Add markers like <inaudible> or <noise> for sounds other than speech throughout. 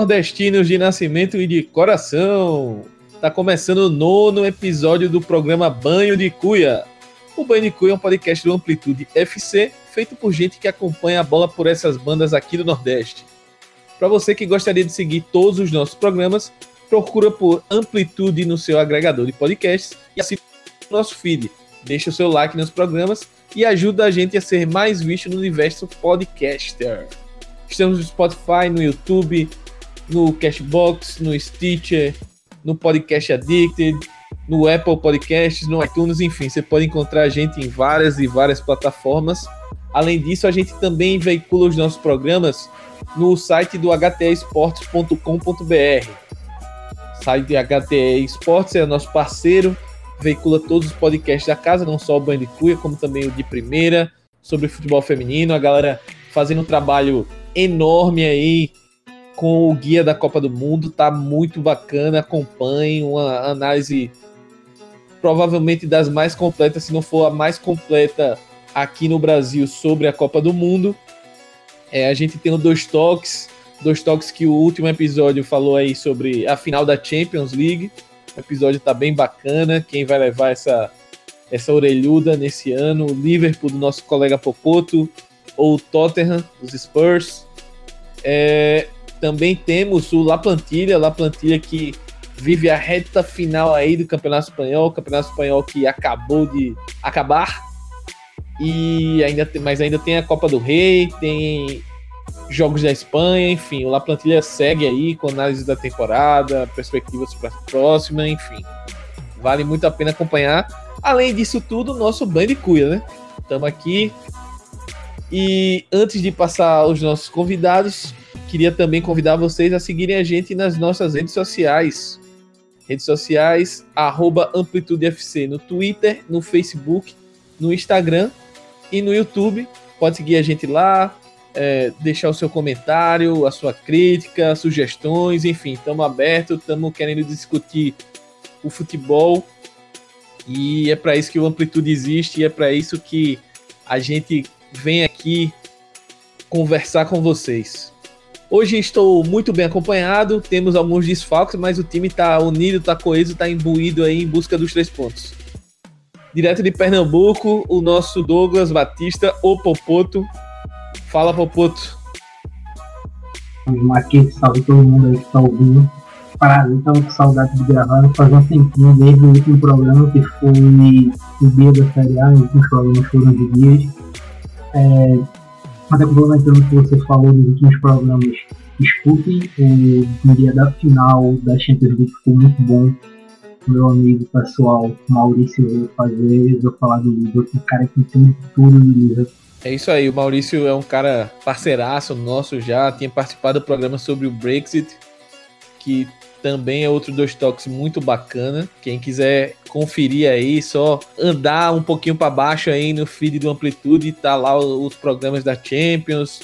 nordestinos de nascimento e de coração! Tá começando o nono episódio do programa Banho de Cuia. O Banho de Cuia é um podcast do Amplitude FC, feito por gente que acompanha a bola por essas bandas aqui do Nordeste. Para você que gostaria de seguir todos os nossos programas, procura por Amplitude no seu agregador de podcasts e assine o nosso feed. Deixa o seu like nos programas e ajuda a gente a ser mais visto no universo podcaster. Estamos no Spotify, no YouTube, no Cashbox, no Stitcher, no Podcast Addicted, no Apple Podcasts, no iTunes, enfim, você pode encontrar a gente em várias e várias plataformas. Além disso, a gente também veicula os nossos programas no site do htesports.com.br. O site HTE Esportes é nosso parceiro, veicula todos os podcasts da casa, não só o Band Cuia, como também o de primeira, sobre futebol feminino. A galera fazendo um trabalho enorme aí com o guia da Copa do Mundo, tá muito bacana, acompanhe uma análise provavelmente das mais completas, se não for a mais completa aqui no Brasil sobre a Copa do Mundo. É, a gente tem o dois toques, dois toques que o último episódio falou aí sobre a final da Champions League. O episódio tá bem bacana, quem vai levar essa essa orelhuda nesse ano, o Liverpool do nosso colega Popoto, ou Tottenham, os Spurs. É, também temos o La Plantilha, La Plantilha que vive a reta final aí do Campeonato Espanhol, o Campeonato Espanhol que acabou de acabar. E ainda tem, mas ainda tem a Copa do Rei, tem jogos da Espanha, enfim, o La Plantilha segue aí com análise da temporada, perspectivas para a próxima, enfim. Vale muito a pena acompanhar. Além disso tudo, nosso Band Cuia, né? Estamos aqui e antes de passar aos nossos convidados, queria também convidar vocês a seguirem a gente nas nossas redes sociais. Redes sociais, arroba AmplitudeFC no Twitter, no Facebook, no Instagram e no YouTube. Pode seguir a gente lá, é, deixar o seu comentário, a sua crítica, sugestões, enfim, estamos abertos, estamos querendo discutir o futebol e é para isso que o Amplitude existe e é para isso que a gente vem aqui conversar com vocês. Hoje estou muito bem acompanhado, temos alguns desfalques, mas o time está unido, está coeso, está imbuído aí em busca dos três pontos. Direto de Pernambuco, o nosso Douglas Batista, o Popoto. Fala, Popoto. Marquês, salve todo mundo aí que está ouvindo. Prazer, tava com saudade de gravar, fazer um tempinho desde o último programa, que foi o dia da Série A, os últimos foram de dias. É, até complementando o que você falou nos últimos programas, escutem o dia da final da Champions League, ficou muito bom. Meu amigo pessoal Maurício veio fazer, eu falar do um cara que tem tudo no livro. É isso aí, o Maurício é um cara parceiraço nosso já, tinha participado do programa sobre o Brexit, que também é outro dois toques muito bacana. Quem quiser conferir aí, só andar um pouquinho para baixo aí no feed do Amplitude, tá lá os programas da Champions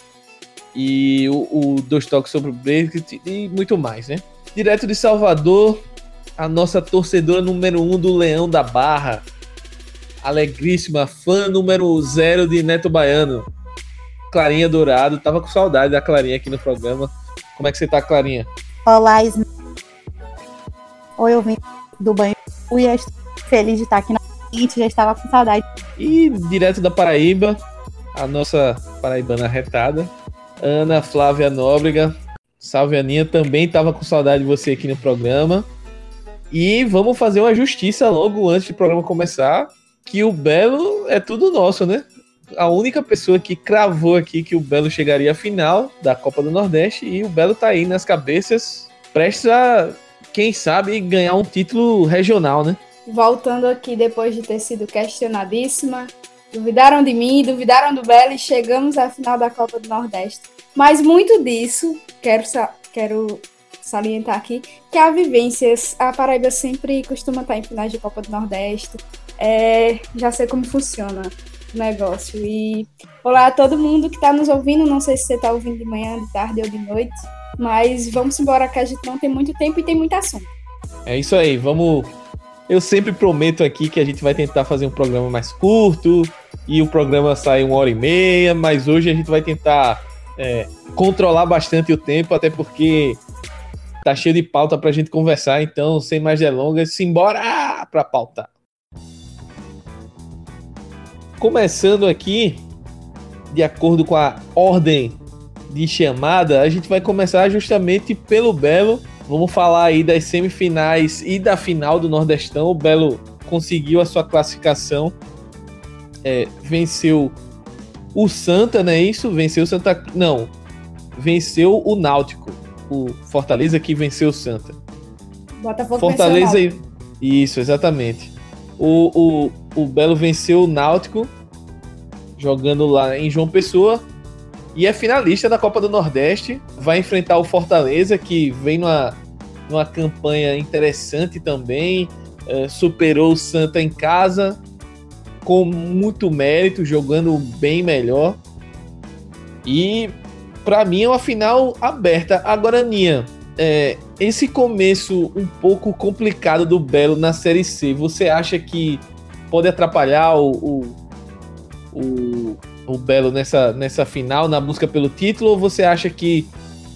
e o, o dois toques sobre o Brexit e muito mais, né? Direto de Salvador, a nossa torcedora número um do Leão da Barra, alegríssima, fã número zero de Neto Baiano, Clarinha Dourado. Tava com saudade da Clarinha aqui no programa. Como é que você tá, Clarinha? Olá, Ismael ou eu vim do banho e estou feliz de estar aqui na frente, já estava com saudade. E direto da Paraíba, a nossa paraibana retada, Ana Flávia Nóbrega. Salve Aninha, também estava com saudade de você aqui no programa. E vamos fazer uma justiça logo antes do programa começar, que o Belo é tudo nosso, né? A única pessoa que cravou aqui que o Belo chegaria à final da Copa do Nordeste e o Belo tá aí nas cabeças, prestes a quem sabe, ganhar um título regional, né? Voltando aqui depois de ter sido questionadíssima, duvidaram de mim, duvidaram do Belo e chegamos à final da Copa do Nordeste. Mas muito disso, quero, quero salientar aqui, que a vivências, a Paraíba sempre costuma estar em finais de Copa do Nordeste. É, já sei como funciona o negócio. E olá a todo mundo que está nos ouvindo, não sei se você está ouvindo de manhã, de tarde ou de noite. Mas vamos embora que a gente não tem muito tempo e tem muita assunto. É isso aí, vamos. Eu sempre prometo aqui que a gente vai tentar fazer um programa mais curto e o programa sai uma hora e meia, mas hoje a gente vai tentar é, controlar bastante o tempo, até porque tá cheio de pauta pra gente conversar, então, sem mais delongas, simbora pra pauta. Começando aqui, de acordo com a ordem de chamada, a gente vai começar justamente pelo Belo. Vamos falar aí das semifinais e da final do Nordestão. O Belo conseguiu a sua classificação, é, venceu o Santa, não é isso? Venceu o Santa. Não, venceu o Náutico. O Fortaleza que venceu o Santa. Botafogo Fortaleza venceu e. Isso, exatamente. O, o, o Belo venceu o Náutico, jogando lá em João Pessoa. E é finalista da Copa do Nordeste. Vai enfrentar o Fortaleza, que vem numa, numa campanha interessante também. eh, superou o Santa em casa, com muito mérito, jogando bem melhor. E para mim é uma final aberta. Agora, Ninha, é, esse começo um pouco complicado do Belo na Série C, você acha que pode atrapalhar o, o, o, o Belo nessa, nessa final, na busca pelo título? Ou você acha que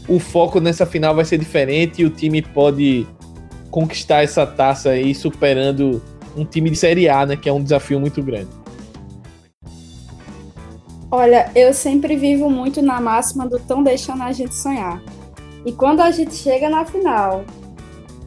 o foco nessa final vai ser diferente e o time pode conquistar essa taça aí superando um time de Série A, né? Que é um desafio muito grande. Olha, eu sempre vivo muito na máxima do tão deixando a gente sonhar. E quando a gente chega na final,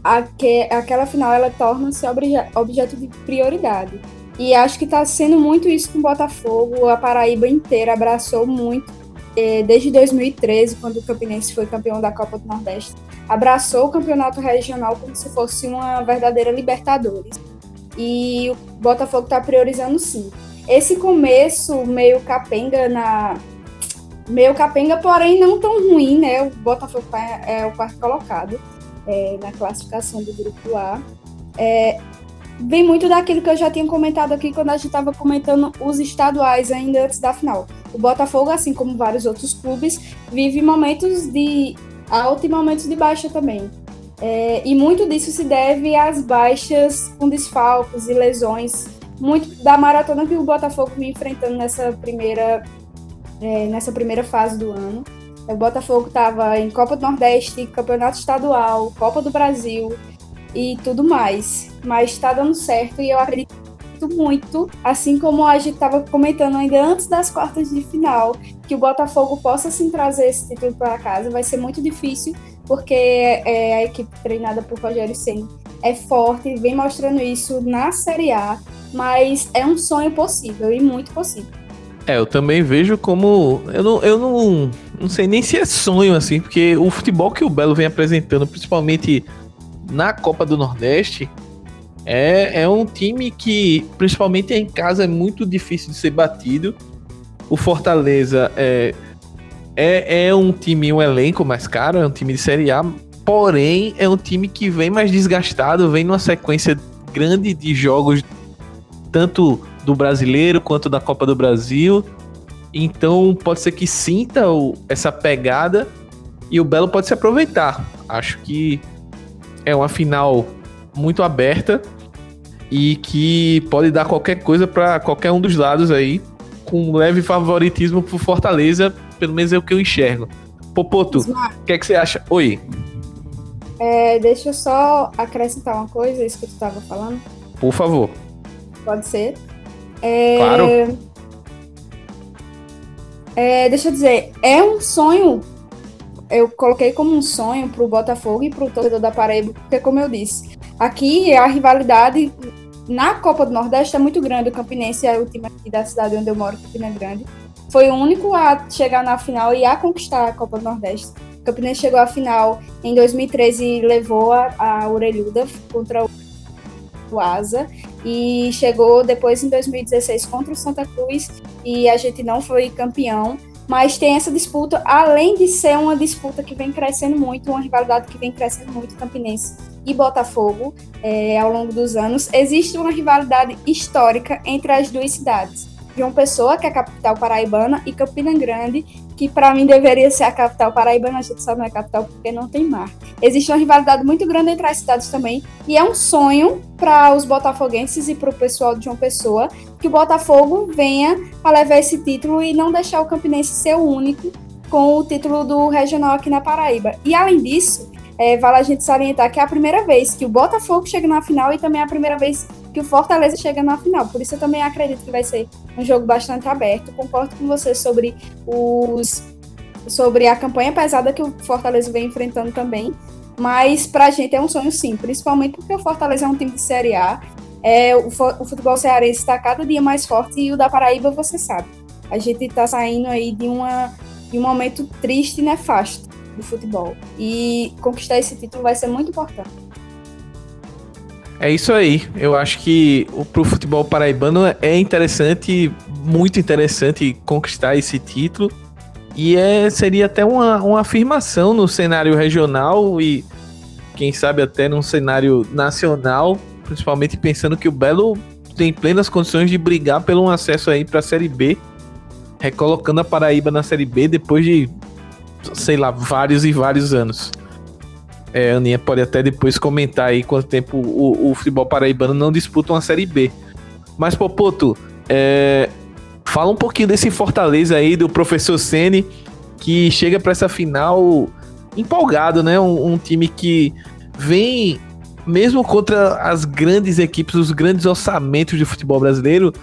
aque- aquela final ela torna-se obje- objeto de prioridade. E acho que está sendo muito isso com o Botafogo. A Paraíba inteira abraçou muito, eh, desde 2013, quando o Campinense foi campeão da Copa do Nordeste. Abraçou o campeonato regional como se fosse uma verdadeira Libertadores. E o Botafogo está priorizando sim. Esse começo meio capenga na. Meio capenga, porém não tão ruim, né? O Botafogo tá- é o quarto colocado é, na classificação do grupo A. É, vem muito daquilo que eu já tinha comentado aqui quando a gente estava comentando os estaduais ainda antes da final. O Botafogo, assim como vários outros clubes, vive momentos de alta e momentos de baixa também. É, e muito disso se deve às baixas com desfalques e lesões muito da maratona que o Botafogo vem enfrentando nessa primeira, é, nessa primeira fase do ano. O Botafogo estava em Copa do Nordeste, Campeonato Estadual, Copa do Brasil e tudo mais. Mas está dando certo e eu acredito muito, assim como a gente estava comentando ainda antes das quartas de final, que o Botafogo possa sim trazer esse título para casa. Vai ser muito difícil, porque é, a equipe treinada por Rogério Senna é forte, vem mostrando isso na Série A, mas é um sonho possível e muito possível. É, eu também vejo como. Eu não, eu não, não sei nem se é sonho, assim, porque o futebol que o Belo vem apresentando, principalmente na Copa do Nordeste, é, é um time que, principalmente em casa, é muito difícil de ser batido. O Fortaleza é, é, é um time, um elenco mais caro, é um time de Série A, porém é um time que vem mais desgastado, vem numa sequência grande de jogos, tanto do brasileiro quanto da Copa do Brasil. Então pode ser que sinta essa pegada e o Belo pode se aproveitar. Acho que é uma final muito aberta e que pode dar qualquer coisa para qualquer um dos lados aí, com um leve favoritismo pro Fortaleza, pelo menos é o que eu enxergo. Popoto, o que, é que você acha? Oi, É, deixa eu só acrescentar uma coisa, isso que tu estava falando. por favor. Pode ser. É, Claro. é, deixa eu dizer, é um sonho. Eu coloquei como um sonho pro Botafogo e pro torcedor da Paraíba, porque, como eu disse, aqui a rivalidade na Copa do Nordeste é muito grande. O Campinense é o time aqui da cidade onde eu moro, Campina Grande. Foi o único a chegar na final e a conquistar a Copa do Nordeste. O Campinense chegou à final em 2013 e levou a, a orelhuda contra o Asa e chegou depois em 2016 contra o Santa Cruz e a gente não foi campeão. Mas tem essa disputa, além de ser uma disputa que vem crescendo muito, uma rivalidade que vem crescendo muito, Campinense e Botafogo, é, ao longo dos anos, existe uma rivalidade histórica entre as duas cidades. João Pessoa, que é a capital paraibana, e Campina Grande, que para mim deveria ser a capital paraibana, a gente só não é capital porque não tem mar. Existe uma rivalidade muito grande entre as cidades também, e é um sonho para os botafoguenses e para o pessoal de João Pessoa que o Botafogo venha a levar esse título e não deixar o Campinense ser o único com o título do regional aqui na Paraíba. E além disso, é, vale a gente salientar que é a primeira vez que o Botafogo chega na final e também é a primeira vez que o Fortaleza chega na final. Por isso eu também acredito que vai ser um jogo bastante aberto. Concordo com você sobre os sobre a campanha pesada que o Fortaleza vem enfrentando também. Mas pra gente é um sonho sim, principalmente porque o Fortaleza é um time de Série A. É, o, futebol cearense está cada dia mais forte e o da Paraíba, você sabe. A gente está saindo aí de, uma, de um momento triste e nefasto do futebol. E conquistar esse título vai ser muito importante. É isso aí. Eu acho que para o futebol paraibano é interessante, muito interessante conquistar esse título. E é, seria até uma, uma afirmação no cenário regional e quem sabe até num cenário nacional, principalmente pensando que o Belo tem plenas condições de brigar pelo um acesso aí para a Série B, recolocando a Paraíba na Série B depois de, sei lá, vários e vários anos. É, a Aninha pode até depois comentar aí quanto tempo o, o futebol paraibano não disputa uma Série B. Mas, Popoto, é, Fala um pouquinho desse Fortaleza aí do professor Ceni que chega para essa final empolgado, né? Um, um, time que vem mesmo contra as grandes equipes, os grandes orçamentos de futebol brasileiro,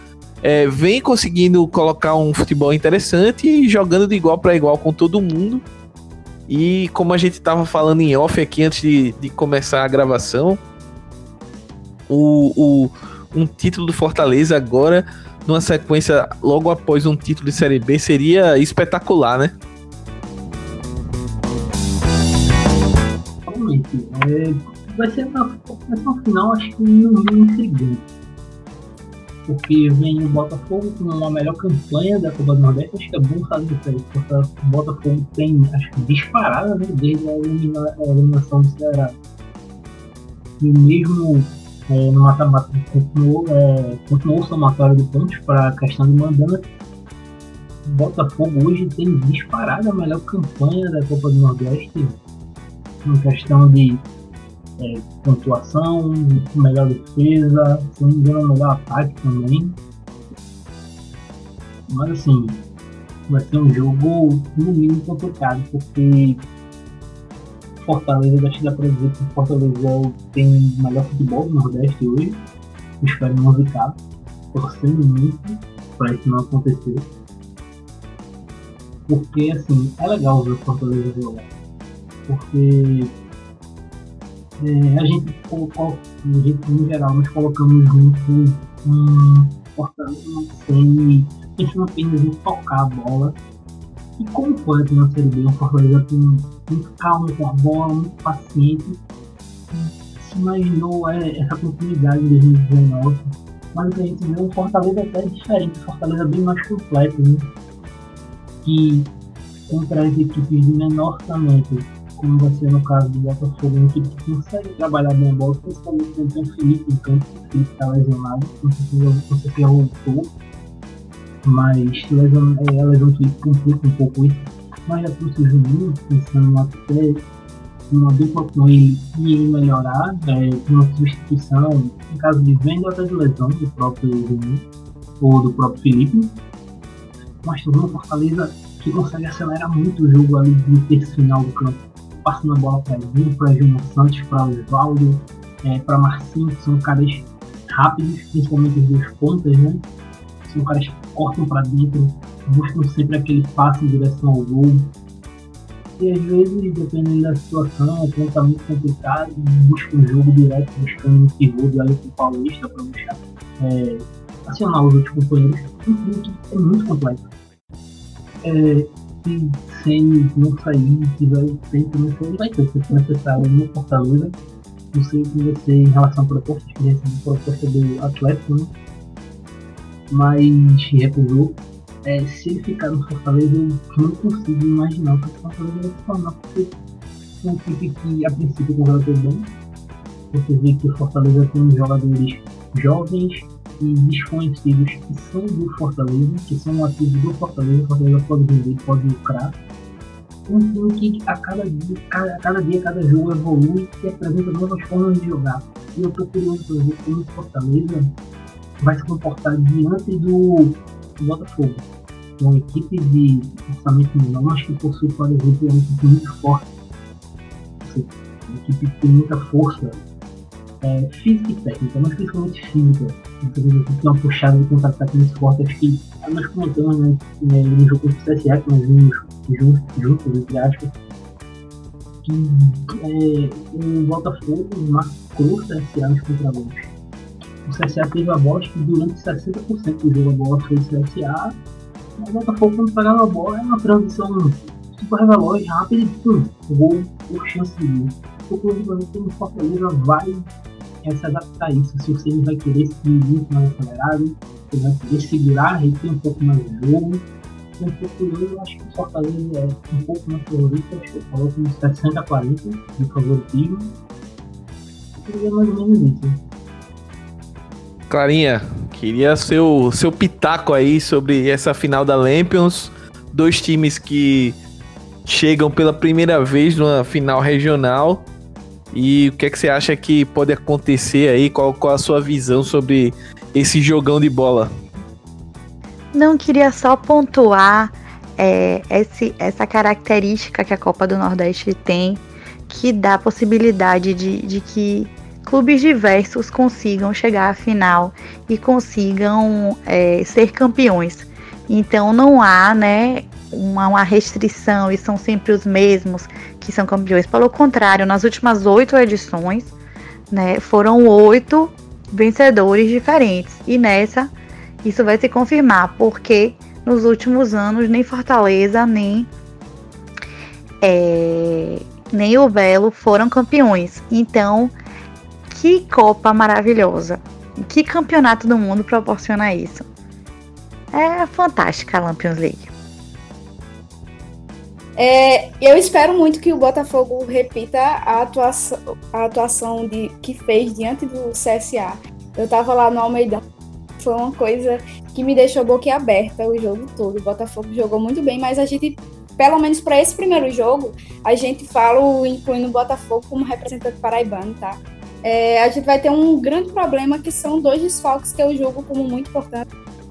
é, vem conseguindo colocar um futebol interessante e jogando de igual para igual com todo mundo. E como a gente estava falando em off aqui antes de, de começar a gravação, o, o, um título do Fortaleza agora numa sequência logo após um título de Série B seria espetacular, né? Realmente. É, vai, ser uma, vai ser uma final, acho que no mínimo intrigante. Porque vem o Botafogo com uma melhor campanha da Copa do Nordeste, acho que é bom saber isso. Porque o Botafogo tem, acho que disparada né, desde a, elimina, a eliminação do Ceará. E mesmo é, no mata-mata continuou, é, continuou o somatório de pontos para a questão de mandante. O Botafogo hoje tem disparado a melhor campanha da Copa do Nordeste em questão de é, pontuação, melhor defesa, se não me engano, melhor ataque também. Mas assim, vai ser um jogo no mínimo complicado, porque Fortaleza, que dá pra dizer que Fortaleza tem o melhor futebol do Nordeste hoje. Espero não ficar torcendo muito para isso não acontecer. Porque, assim, é legal ver Fortaleza jogar. Porque é, a gente colocou, no geral, nós colocamos junto um Fortaleza sem pensando apenas em tocar a bola. E como aqui na Série B, o Fortaleza muito calmo com a bola, muito paciente. Se imaginou é, essa continuidade em 2019. Mas o que a gente vê, o Fortaleza até é diferente, o Fortaleza é bem mais completo, né? Que contra as equipes de menor orçamento, como vai ser no caso do Botafogo, uma equipe que consegue trabalhar bem a bola, principalmente quando tem o Felipe em campo, o Felipe está lesionado, não sei se já voltou, mas lesion, é, a lesão Felipe complica um pouco isso mas já trouxe o Juninho, pensando até uma dupla com ele e ele melhorar, é, uma substituição, em caso de venda até de lesão do próprio Juninho ou do próprio Felipe. Mas tornou Fortaleza que consegue acelerar muito o jogo ali no terço final do campo, passando a bola para Edinho, para Júnior Santos, para Osvaldo, é, para Marcinho, que são caras rápidos, principalmente os dois pontas, né? São caras que cortam para dentro, buscam sempre aquele passe em direção ao gol. E às vezes, dependendo da situação, o ponto tá muito complicado, busca um jogo direto, buscando um pivô do Alex Paulista para buscar é, acionar os outros companheiros. É muito complexo. É, se sem não sair, tiver tempo, não sei, vai ter o necessário no Fortaleza. Não sei com você em relação a propostas, que recebi proposta do Atlético, né? mas recusou é, se ele ficar no Fortaleza, eu não consigo imaginar o que o Fortaleza vai se tornar, porque é uma equipe que a princípio contratou bem. Você vê que o Fortaleza tem jogadores jovens e desconhecidos que são do Fortaleza, que são ativos do Fortaleza, o Fortaleza pode vender, pode lucrar. Um time que a cada dia, cada, cada dia, cada jogo evolui e apresenta novas formas de jogar. E eu estou curioso para ver como o Fortaleza vai se comportar diante do Botafogo. É uma equipe de orçamento menor, mas que possui, por exemplo, uma equipe muito forte. uma equipe que tem muita força é, física e técnica, mas principalmente física. Tem uma puxada de contra-ataque muito forte. Acho que nós comentamos né, no jogo contra o CSA, que nós vimos juntos, juntos entre aspas, que é, o Botafogo marcou o CSA nos contra-golpes. O CSA teve a bola, acho que durante 60% do jogo a bola foi o CSA. O Botafogo, quando pegava a bola, era uma transição super veloz, rápida e pum, gol por chance de gol. O Clube Fortaleza vai é, se adaptar a isso. Se você vai querer ser muito mais acelerado, você vai querer segurar, reter um pouco mais o jogo um pouco eu acho que o Fortaleza é um pouco mais favorito, acho que eu coloco uns 60 a 40 de favoritismo. E é mais ou menos isso. Clarinha, queria seu, seu pitaco aí sobre essa final da Lampions. Dois times que chegam pela primeira vez numa final regional. E o que é que você acha que pode acontecer aí? Qual, qual a sua visão sobre esse jogão de bola? Não queria só pontuar é, esse, essa característica que a Copa do Nordeste tem, que dá a possibilidade de, de que clubes diversos consigam chegar à final e consigam é, ser campeões. Então não há né, uma, uma, restrição e são sempre os mesmos que são campeões. Pelo contrário, nas últimas oito edições, né, foram oito vencedores diferentes. E nessa isso vai se confirmar, porque nos últimos anos nem Fortaleza nem é, nem o Belo foram campeões. Então, que Copa maravilhosa! Que campeonato do mundo proporciona isso? É fantástica a Lampions League. É, eu espero muito que o Botafogo repita a atuação, a atuação de, que fez diante do CSA. Eu tava lá no Almeidão foi uma coisa que me deixou boquiaberta o jogo todo. O Botafogo jogou muito bem, mas a gente, pelo menos para esse primeiro jogo, a gente fala incluindo o Botafogo como representante paraibano, tá? É, a gente vai ter um grande problema que são dois desfalques que eu jogo como muito importante,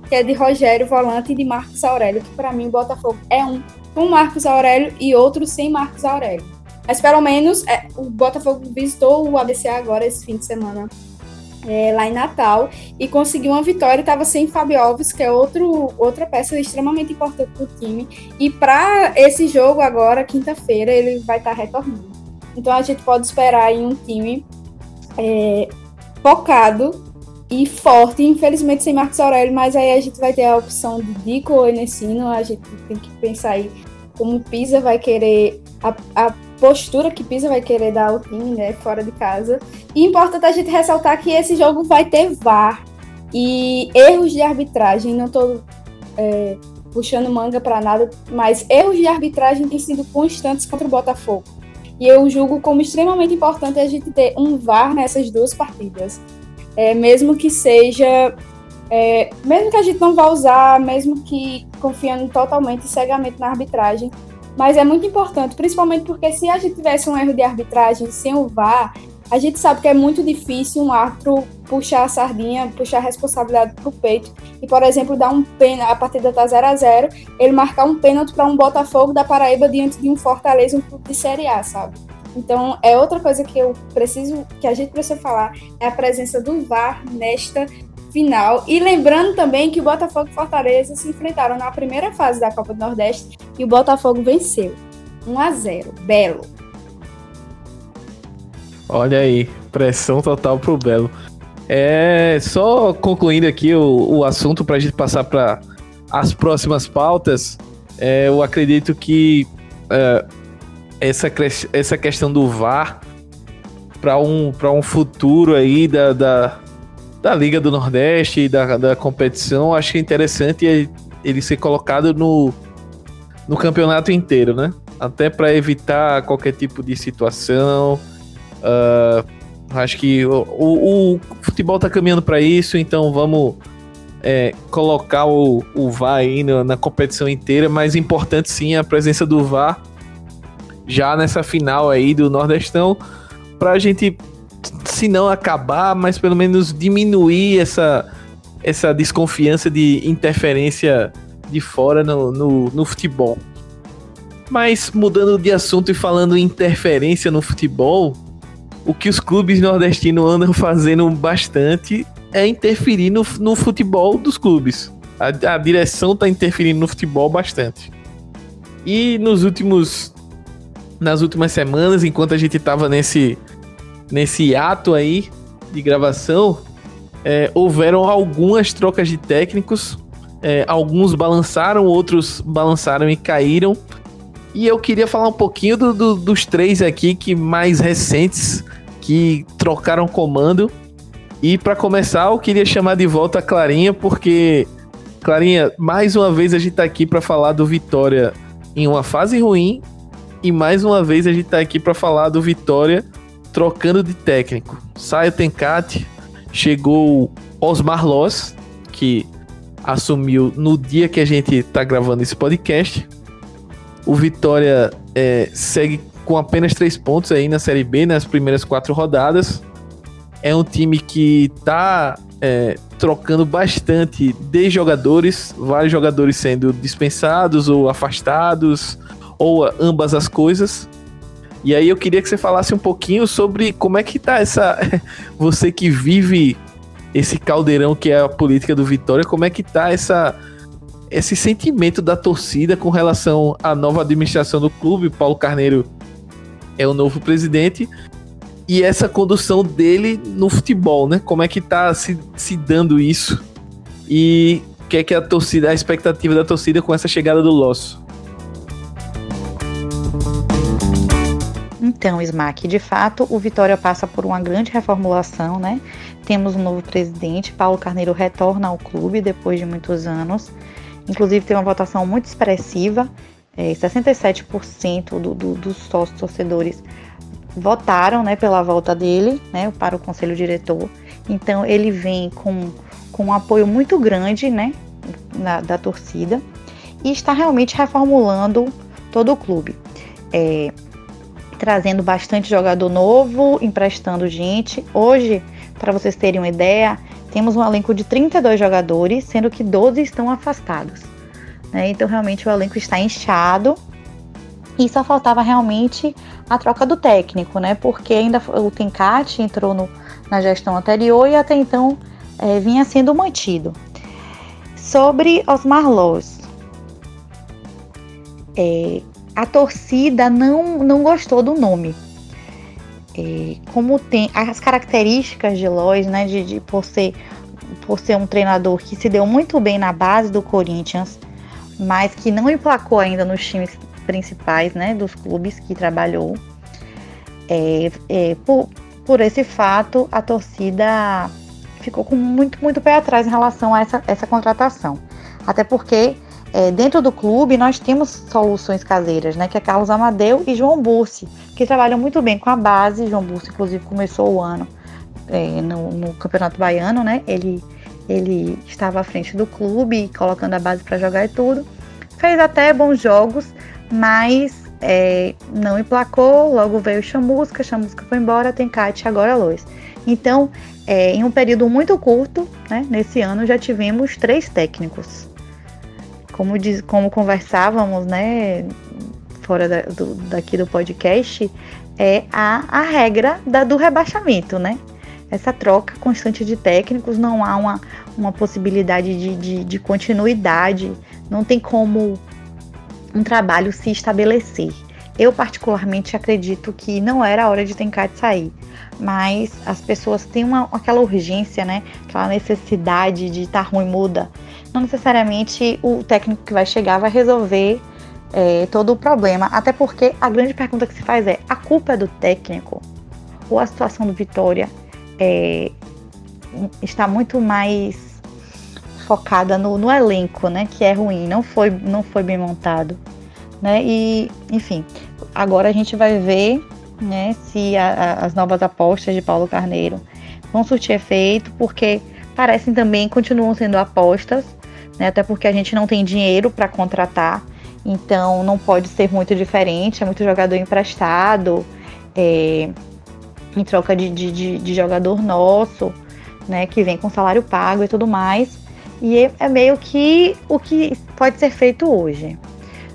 que é de Rogério Volante e de Marcos Aurélio, que para mim o Botafogo é um com Marcos Aurélio e outro sem Marcos Aurélio. Mas pelo menos é, o Botafogo visitou o ABC agora esse fim de semana é, lá em Natal e conseguiu uma vitória. Estava sem Fábio Alves, que é outro, outra peça extremamente importante para o time. E para esse jogo agora, quinta-feira, ele vai estar tá retornando. Então a gente pode esperar em um time é, focado e forte, infelizmente sem Marcos Aurélio, mas aí a gente vai ter a opção de Dico ou Enesino, a gente tem que pensar aí como Pisa vai querer a, a postura que Pisa vai querer dar ao time, né, fora de casa. E importante a gente ressaltar que esse jogo vai ter VAR e erros de arbitragem. Não estou é, puxando manga para nada, mas erros de arbitragem têm sido constantes contra o Botafogo. E eu julgo como extremamente importante a gente ter um VAR nessas duas partidas. É, mesmo que seja. É, mesmo que a gente não vá usar, mesmo que confiando totalmente cegamente na arbitragem, mas é muito importante, principalmente porque se a gente tivesse um erro de arbitragem sem o VAR, a gente sabe que é muito difícil um árbitro puxar a sardinha, puxar a responsabilidade para o peito e, por exemplo, dar um pênalti, a partida tá 0 a 0 ele marcar um pênalti para um Botafogo da Paraíba diante de um Fortaleza, um clube de Série A, sabe? Então, é outra coisa que eu preciso, que a gente precisa falar, é a presença do VAR nesta final. E lembrando também que o Botafogo e Fortaleza se enfrentaram na primeira fase da Copa do Nordeste e o Botafogo venceu. 1 a 0 Belo. Olha aí, pressão total pro Belo. É, só concluindo aqui o, o assunto para a gente passar para as próximas pautas, é, eu acredito que é, essa, essa questão do VAR para um, um futuro aí da, da, da Liga do Nordeste e da, da competição, acho que é interessante ele ser colocado no, no campeonato inteiro, né? Até para evitar qualquer tipo de situação. Uh, acho que o, o, o futebol está caminhando para isso, então vamos é, colocar o, o VAR aí na, na, competição inteira, mas importante sim a presença do VAR já nessa final aí do Nordestão, para a gente se não acabar, mas pelo menos diminuir essa, essa desconfiança de interferência de fora no, no, no futebol. Mas mudando de assunto e falando em interferência no futebol, o que os clubes nordestinos andam fazendo bastante é interferir no, no futebol dos clubes. A, a direção está interferindo no futebol bastante. E nos últimos. Nas últimas semanas, enquanto a gente estava nesse, nesse ato aí de gravação, é, houveram algumas trocas de técnicos. É, alguns balançaram, outros balançaram e caíram. E eu queria falar um pouquinho do, do, dos três aqui que mais recentes que trocaram comando. E para começar, eu queria chamar de volta a Clarinha, porque Clarinha, mais uma vez a gente tá aqui para falar do Vitória em uma fase ruim e mais uma vez a gente tá aqui para falar do Vitória trocando de técnico. Sai o Tencate, chegou Osmar Loss, que assumiu no dia que a gente tá gravando esse podcast. O Vitória é, segue com apenas três pontos aí na Série B, nas primeiras quatro rodadas. É um time que tá é, trocando bastante de jogadores, vários jogadores sendo dispensados ou afastados, ou ambas as coisas. E aí eu queria que você falasse um pouquinho sobre como é que tá essa. <laughs> Você que vive esse caldeirão que é a política do Vitória, como é que tá essa. Esse sentimento da torcida com relação à nova administração do clube. Paulo Carneiro é o novo presidente e essa condução dele no futebol, né? Como é que tá se, se dando isso? E o que é que a torcida, a expectativa da torcida com essa chegada do Losso? Então, Smack, de fato, o Vitória passa por uma grande reformulação, né? Temos um novo presidente, Paulo Carneiro retorna ao clube depois de muitos anos. Inclusive, tem uma votação muito expressiva, é, 67% do, do, dos sócios torcedores votaram né, pela volta dele né, para o conselho diretor. Então ele vem com, com um apoio muito grande né, na, da torcida e está realmente reformulando todo o clube. É, trazendo bastante jogador novo, emprestando gente. Hoje, para vocês terem uma ideia, temos um elenco de 32 jogadores, sendo que 12 estão afastados. Né? Então, realmente, o elenco está inchado e só faltava realmente a troca do técnico, né? Porque ainda o Tencate entrou no, na gestão anterior e até então é, vinha sendo mantido. Sobre Osmar Loz, é, a torcida não, não gostou do nome. Como tem as características de Loz, né? De, de, por, ser, por ser um treinador que se deu muito bem na base do Corinthians, mas que não emplacou ainda nos times principais né, dos clubes que trabalhou. É, é, por, por esse fato, a torcida ficou com muito, muito pé atrás em relação a essa, essa contratação. Até porque é, dentro do clube nós temos soluções caseiras, né? Que é Carlos Amadeu e João Bursi, que trabalham muito bem com a base. João Bursi, inclusive, começou o ano é, no, no, Campeonato Baiano, né? Ele, ele estava à frente do clube, colocando a base para jogar e tudo. Fez até bons jogos, mas é, não emplacou, logo veio Chamusca, Chamusca foi embora, tem Kátia, agora Lois. Então, é, em um período muito curto, né, nesse ano já tivemos três técnicos. Como, diz, como conversávamos, né, fora da, do, daqui do podcast, é a, a regra da, do rebaixamento, né? Essa troca constante de técnicos, não há uma, uma possibilidade de, de, de continuidade, não tem como um trabalho se estabelecer. Eu particularmente acredito que não era a hora de Tencate sair, mas as pessoas têm uma, aquela urgência, né? Aquela necessidade de estar tá ruim muda. Não necessariamente o técnico que vai chegar vai resolver é, todo o problema, até porque a grande pergunta que se faz é: a culpa é do técnico ou a situação do Vitória é, está muito mais focada no, no, elenco, né? Que é ruim, não foi, não foi bem montado, né? E, enfim, agora a gente vai ver, né? Se a, a, as novas apostas de Paulo Carneiro vão surtir efeito, porque parecem também continuam sendo apostas, né? Até porque a gente não tem dinheiro para contratar, então não pode ser muito diferente. É muito jogador emprestado, é, em troca de, de, de jogador nosso, né? Que vem com salário pago e tudo mais. E é meio que o que pode ser feito hoje.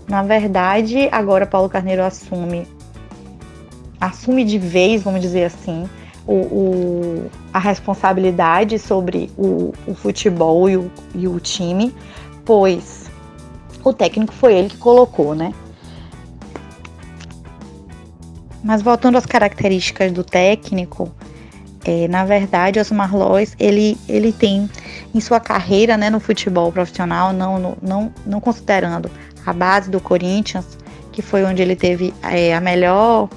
Na verdade, agora Paulo Carneiro assume assume de vez, vamos dizer assim, o, o a responsabilidade sobre o, o futebol e o, e o time, pois o técnico foi ele que colocou, né? Mas voltando às características do técnico, é, na verdade, Osmar Lois, ele, ele tem em sua carreira né, no futebol profissional, não, no, não, não considerando a base do Corinthians, que foi onde ele teve é, a melhor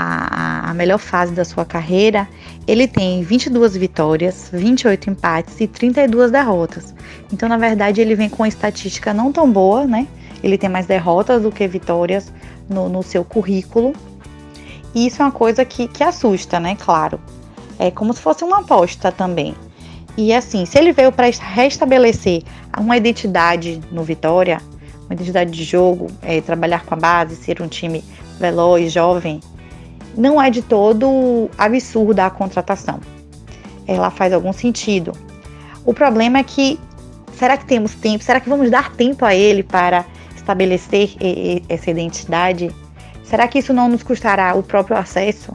a, a melhor fase da sua carreira, ele tem 22 vitórias, 28 empates e 32 derrotas. Então, na verdade, ele vem com uma estatística não tão boa, né? Ele tem mais derrotas do que vitórias no, no seu currículo. E isso é uma coisa que, que assusta, né? Claro. É como se fosse uma aposta também. E assim, se ele veio para restabelecer uma identidade no Vitória, uma identidade de jogo, é, trabalhar com a base, ser um time veloz, jovem, não é de todo absurda a contratação. Ela faz algum sentido. O problema é que será que temos tempo? Será que vamos dar tempo a ele para estabelecer essa identidade? Será que isso não nos custará o próprio acesso?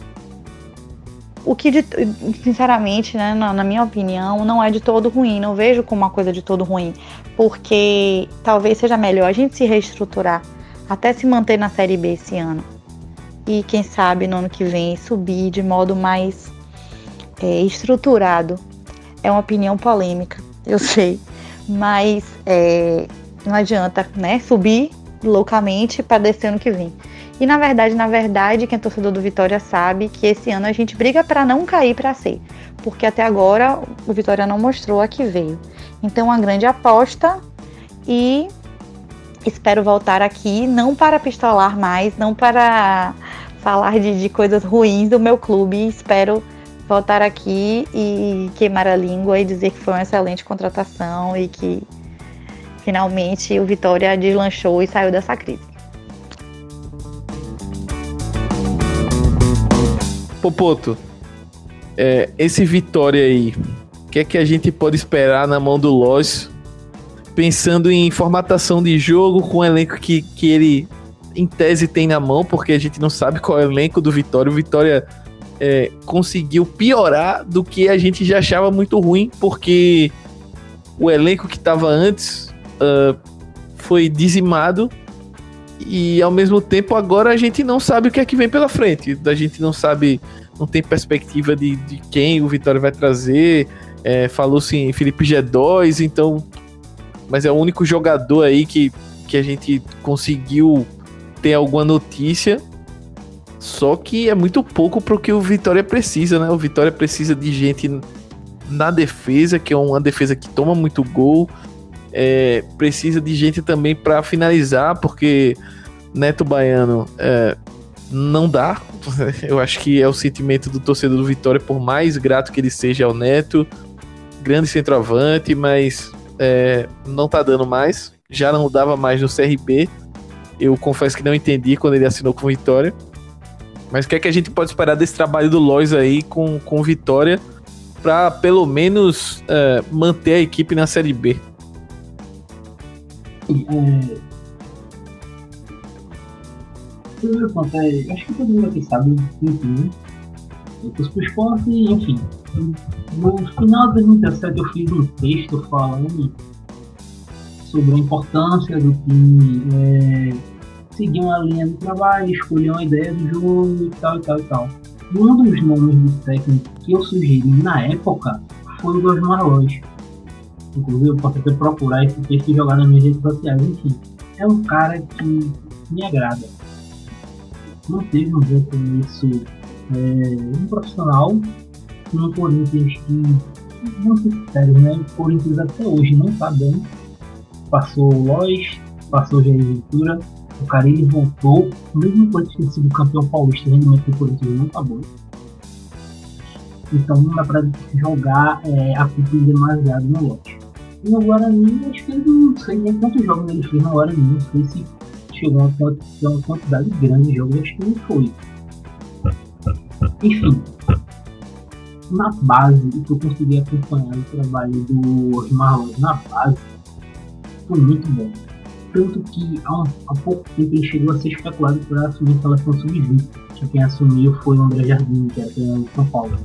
O que, de, sinceramente, né, na, na, minha opinião, não é de todo ruim. Não vejo como uma coisa de todo ruim. Porque talvez seja melhor a gente se reestruturar até se manter na Série B esse ano e quem sabe no ano que vem subir de modo mais é, estruturado. É uma opinião polêmica, <laughs> eu sei, mas é, não adianta, né? Subir loucamente para descer ano que vem. E na verdade, na verdade, quem é torcedor do Vitória sabe que esse ano a gente briga para não cair para ser, porque até agora o Vitória não mostrou a que veio. Então, uma grande aposta e espero voltar aqui não para pistolar mais, não para falar de, de coisas ruins do meu clube. Espero voltar aqui e queimar a língua e dizer que foi uma excelente contratação e que finalmente o Vitória deslanchou e saiu dessa crise. Popoto, é, esse Vitória aí, o que é que a gente pode esperar na mão do Lois, pensando em formatação de jogo com o elenco que, que ele em tese tem na mão, porque a gente não sabe qual é o elenco do Vitória. O Vitória é, conseguiu piorar do que a gente já achava muito ruim, porque o elenco que estava antes uh, foi dizimado e ao mesmo tempo agora a gente não sabe o que é que vem pela frente. A gente não sabe, não tem perspectiva de, de quem o Vitória vai trazer. É, Falou-se em Felipe G2, então. Mas é o único jogador aí que, que a gente conseguiu ter alguma notícia. Só que é muito pouco pro que o Vitória precisa, né? O Vitória precisa de gente na defesa, que é uma defesa que toma muito gol. É, precisa de gente também para finalizar, porque Neto Baiano é, não dá. <laughs> Eu acho que é o sentimento do torcedor do Vitória, por mais grato que ele seja ao Neto. Grande centroavante, mas é, não tá dando mais. Já não dava mais no CRB. Eu confesso que não entendi quando ele assinou com Vitória. Mas o que é que a gente pode esperar desse trabalho do Lois aí com, com Vitória para pelo menos uh, manter a equipe na Série B? É... Primeiro ponto é, acho que todo mundo aqui sabe, enfim, eu pus pro esporte, enfim. No final de 2017 eu fiz um texto falando sobre a importância do time é, seguir uma linha de trabalho, escolher uma ideia do jogo e tal e tal e tal. Um dos nomes do técnico que eu sugeri na época foi o Gosmar Lois. Inclusive, eu posso até procurar esse texto e jogar nas minhas redes sociais. Enfim, é um cara que me agrada. Não teve um bom começo é, um profissional no Corinthians que, não se sério, né? O Corinthians até hoje não tá bem passou o Lois, passou o Jair Ventura, o Carilli voltou, mesmo de ter sido campeão paulista, o rendimento do Corinthians não tá bom. Então não dá pra jogar é, a culpa demasiado no lote. E no Guarani, acho que ele não sei nem quantos jogos ele fez no Guarani, não sei se chegou a uma quantidade grande de jogos, acho que não foi. Enfim, na base, o que eu consegui acompanhar o trabalho do Osmar na base, foi muito bom. tanto que há, um, há pouco tempo ele chegou a ser especulado para assumir a seleção sub-20, que quem assumiu foi o André Jardim, que era o São Paulo.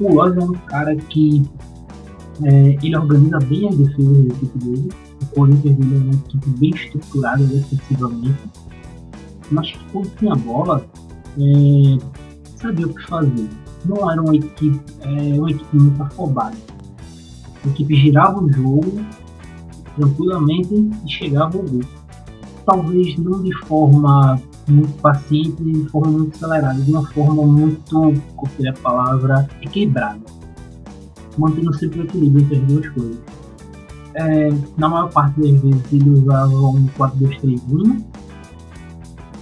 O Loz é um cara que é, ele organiza bem as defesas da equipe dele, o Corinthians é uma equipe bem estruturada defensivamente, mas quando tinha a bola, é, sabia o que fazer. Não era uma equipe, é, uma equipe muito afobada. A equipe girava o jogo tranquilamente e chegava ao gol. Talvez não de forma muito paciente, de forma muito acelerada, de uma forma muito, qual seria a palavra, equilibrada. Mantendo sempre o equilíbrio entre as duas coisas. É, na maior parte das vezes ele usava um 4-2-3-1,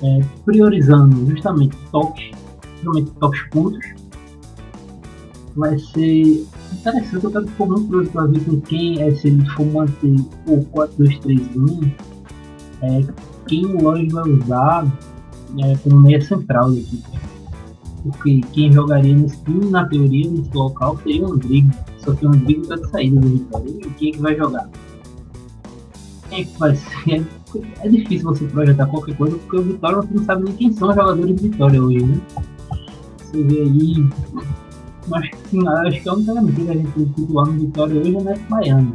é, priorizando justamente toques, justamente toques curtos. Vai ser interessante, eu quero muito curioso para ver com quem é, se ele for manter o 4-2-3-1, é, quem o Lodge vai usar é, como meia central da equipe. Porque quem jogaria nesse time, na teoria, nesse local, seria o Rodrigo. Só que o Rodrigo está de saída do Vitória. E quem é que vai jogar? É? É difícil você projetar qualquer coisa, porque o Vitória você não sabe nem quem são os jogadores de Vitória hoje, né? Você vê aí que, sim, acho que a única que a gente titular no Vitória hoje é Neto Baiano.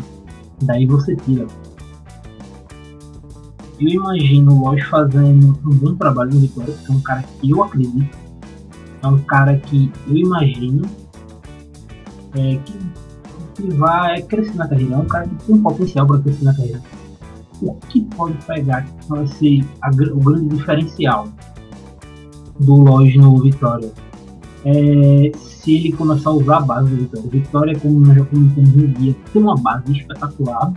Daí você tira. Eu imagino o Lodge fazendo um bom trabalho no Vitória, porque é um cara que eu acredito. É um cara que eu imagino é, que, que vai crescer na carreira. É um cara que tem um potencial para crescer na carreira. O que pode pegar que ser a, o grande diferencial do Lodge no Vitória? É, se ele começar a usar a base do Vitória. Vitória, como nós já comentamos no dia, tem uma base espetacular,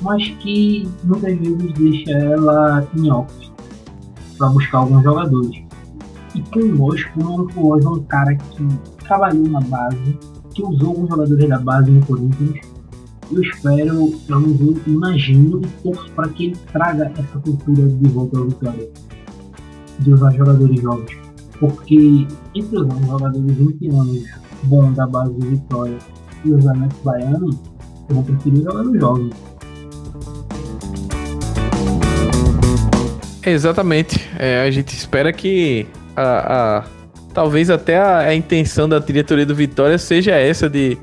mas que muitas vezes deixa ela em off para buscar alguns jogadores. E conosco, o Lois é um cara que trabalhou na base, que usou alguns jogadores da base no Corinthians. Eu espero, pelo menos eu imagino e torço para que ele traga essa cultura de volta ao Vitória, de usar jogadores jovens porque entre os jogadores de 20 anos bom da base de Vitória e os amantes baianos, eu vou preferir jogar no jovem. Exatamente. É, a gente espera que a, a talvez até a, a, intenção da diretoria do Vitória seja essa de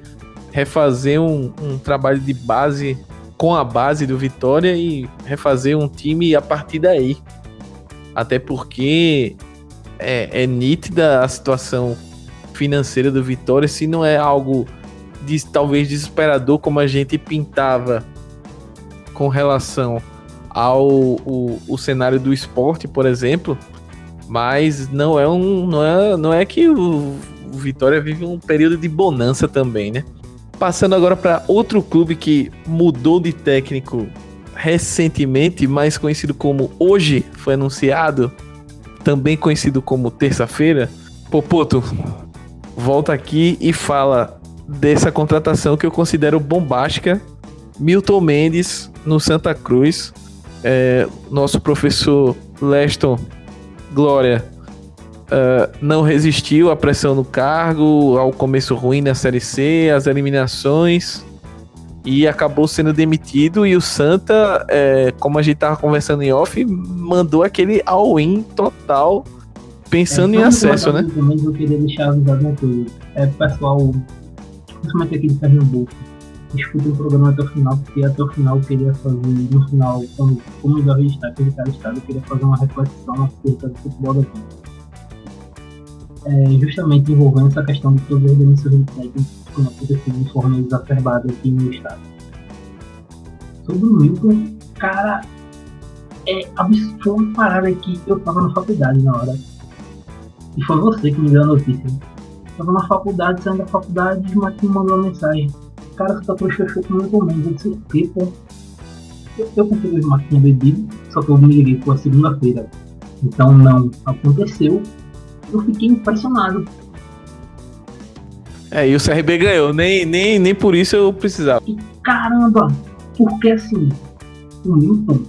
refazer um, um, trabalho de base com a base do Vitória e refazer um time a partir daí. Até porque é, é nítida a situação financeira do Vitória, se não é algo de, talvez desesperador como a gente pintava com relação ao o, o cenário do esporte, por exemplo, mas não é um não é, não é que o, o Vitória vive um período de bonança também, né? Passando agora para outro clube que mudou de técnico recentemente, mais conhecido como hoje foi anunciado, também conhecido como terça-feira, Popoto, volta aqui e fala dessa contratação que eu considero bombástica. Milton Mendes no Santa Cruz. É, nosso professor Leston Glória uh, não resistiu à pressão no cargo, ao começo ruim na Série C, às eliminações e acabou sendo demitido. E o Santa, é, como a gente tava conversando em off, mandou aquele all-in total, pensando é, em acesso, né? Também eu queria deixar avisado uma coisa. É, pessoal, principalmente aqui de Pernambuco, escuta o programa até o final, porque até o final eu queria fazer, no final, como, como já está, que cada estado, eu queria fazer uma reflexão acerca do futebol daqui. É, justamente envolvendo essa questão de todas as demissões de técnicos como aconteceu de forma exacerbada aqui no estado. Sobre o Milton, cara, é absurdo uma parada que eu tava na faculdade na hora. E foi você que me deu a notícia. Tava na faculdade, saindo da faculdade, e o Marquinhos mandou uma mensagem. Cara, você tá fechou com o Milton Mendes. Eu disse, pô? Eu, eu consegui o Marquinhos bebido, só que eu me liguei, a segunda-feira. Então não aconteceu. Eu fiquei impressionado é, e o CRB ganhou, nem, nem, nem por isso eu precisava. Caramba, porque assim, o Milton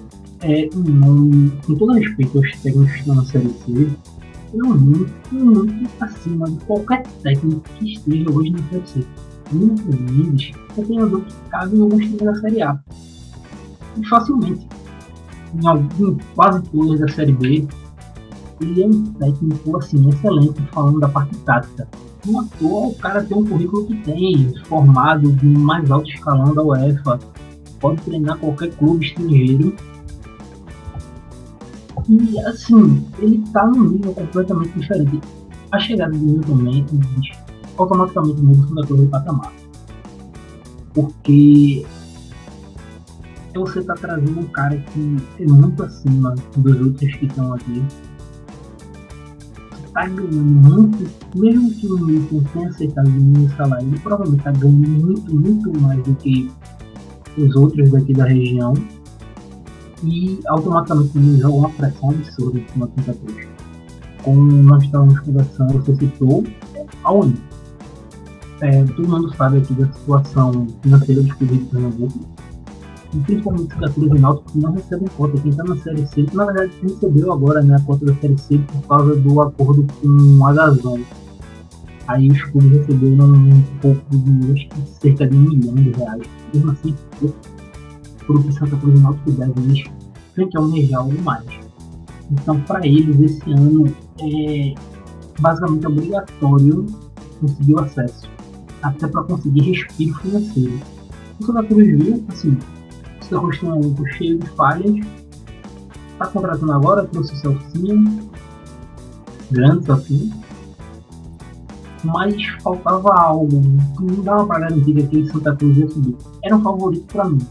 é um nome, com todo respeito aos técnicos que estão na Série C, é um nome muito acima de qualquer técnico que esteja hoje na Série C. Milton Mendes é treinador que cabe em alguns times da Série A. E facilmente. em, algum, quase todas da Série B. Ele é um técnico assim, excelente falando da parte tática. À toa o cara tem um currículo que tem, formado no mais alto escalão da UEFA, pode treinar qualquer clube estrangeiro. E assim, ele tá num nível completamente diferente. A chegada do Milton Mendes automaticamente muda o Cruz de patamar. Porque você tá trazendo um cara que é muito acima dos outros que estão aqui. Que tá ganhando muito, mesmo que o Milton tenha aceitado o salário, ele provavelmente tá ganhando muito, muito mais do que os outros daqui da região. E automaticamente ele joga uma pressão absurda em cima do Santa. Como nós estávamos conversando, você citou, a. É, todo mundo sabe aqui da situação financeira dos clubes de Pernambuco principalmente da Cruz e Náutico, que não recebem cota. Quem está na Série C, na verdade recebeu agora né, a cota da Série C por causa do acordo com a Gazon. Aí os clubes receberam um pouco de acho que cerca de um milhão de reais. Mesmo assim, o que Santa Cruz e Náutico deve, eles têm que almejar algo mais. Então, para eles, esse ano é basicamente obrigatório conseguir o acesso, até para conseguir respiro financeiro. O Santa Cruz viu, assim, seu rosto cheio de falhas. Tá contratando agora, trouxe o Celcinho. Grande assim. Mas faltava algo que não dava para garantir que aquele Santa Cruz ia subir. Era um favorito para mim.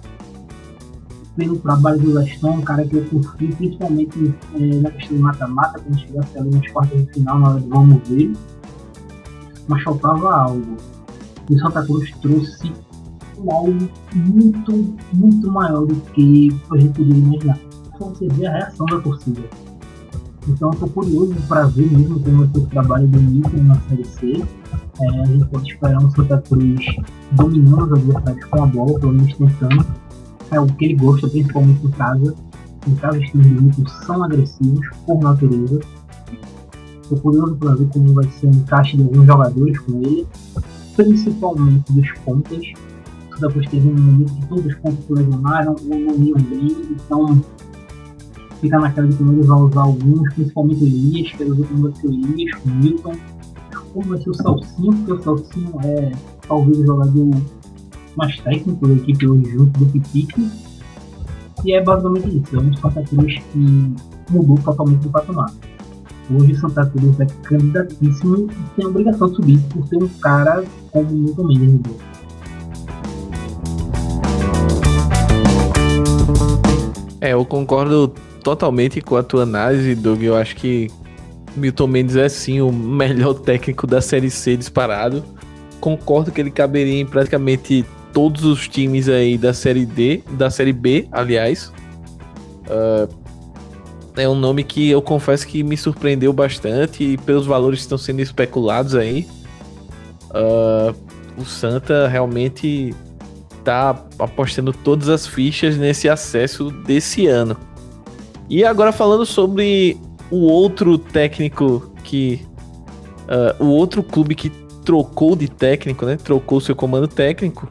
Pelo trabalho do Leston, um cara que eu confio principalmente é, na questão do mata-mata, quando chegasse ali nas quartas de final, na hora do vamos ver. Mas faltava algo. E o Santa Cruz trouxe algo muito, muito maior do que a gente podia imaginar. Só você vê a reação da torcida. Então tô curioso para ver mesmo como o trabalho do Newton na Série C. É, a gente pode esperar um Santa Cruz dominando os adversários com a bola, pelo menos tentando. É o que ele gosta, principalmente em casa. Em casa, os times do Newton são agressivos, por natureza. Estou curioso para ver como vai ser o encaixe de alguns jogadores com ele, principalmente dos pontas depois teve um momento que todos os pontos se lesionaram ou não iam bem, então fica naquela de ele vai usar alguns, principalmente o Elias, que era o vai ser o Elias, o Milton, como vai ser o Salsinho, porque o Salsinho é talvez o jogador mais técnico da equipe hoje junto do Pipique. E é basicamente isso, é um Santa Cruz que mudou totalmente o patamar. Hoje Santa Cruz é candidatíssimo e tem a obrigação de subir por ter um cara como o Milton Mendes É, eu concordo totalmente com a tua análise, Doug. Eu acho que Milton Mendes é sim o melhor técnico da Série C disparado. Concordo que ele caberia em praticamente todos os times aí da Série D, da Série B, aliás. Uh, é um nome que eu confesso que me surpreendeu bastante e pelos valores que estão sendo especulados aí. Uh, o Santa realmente tá apostando todas as fichas nesse acesso desse ano. E agora falando sobre o outro técnico que. Uh, o outro clube que trocou de técnico, né? Trocou seu comando técnico.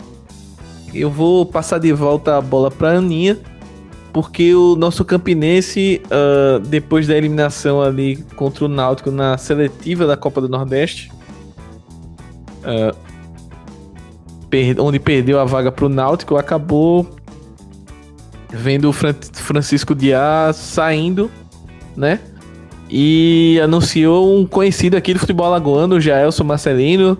Eu vou passar de volta a bola para Aninha, porque o nosso Campinense, uh, depois da eliminação ali contra o Náutico na seletiva da Copa do Nordeste, uh, per onde perdeu a vaga para o Náutico, acabou vendo o Fran Francisco Dias saindo, né? E anunciou um conhecido aqui do futebol alagoano, Jaelson Marcelino.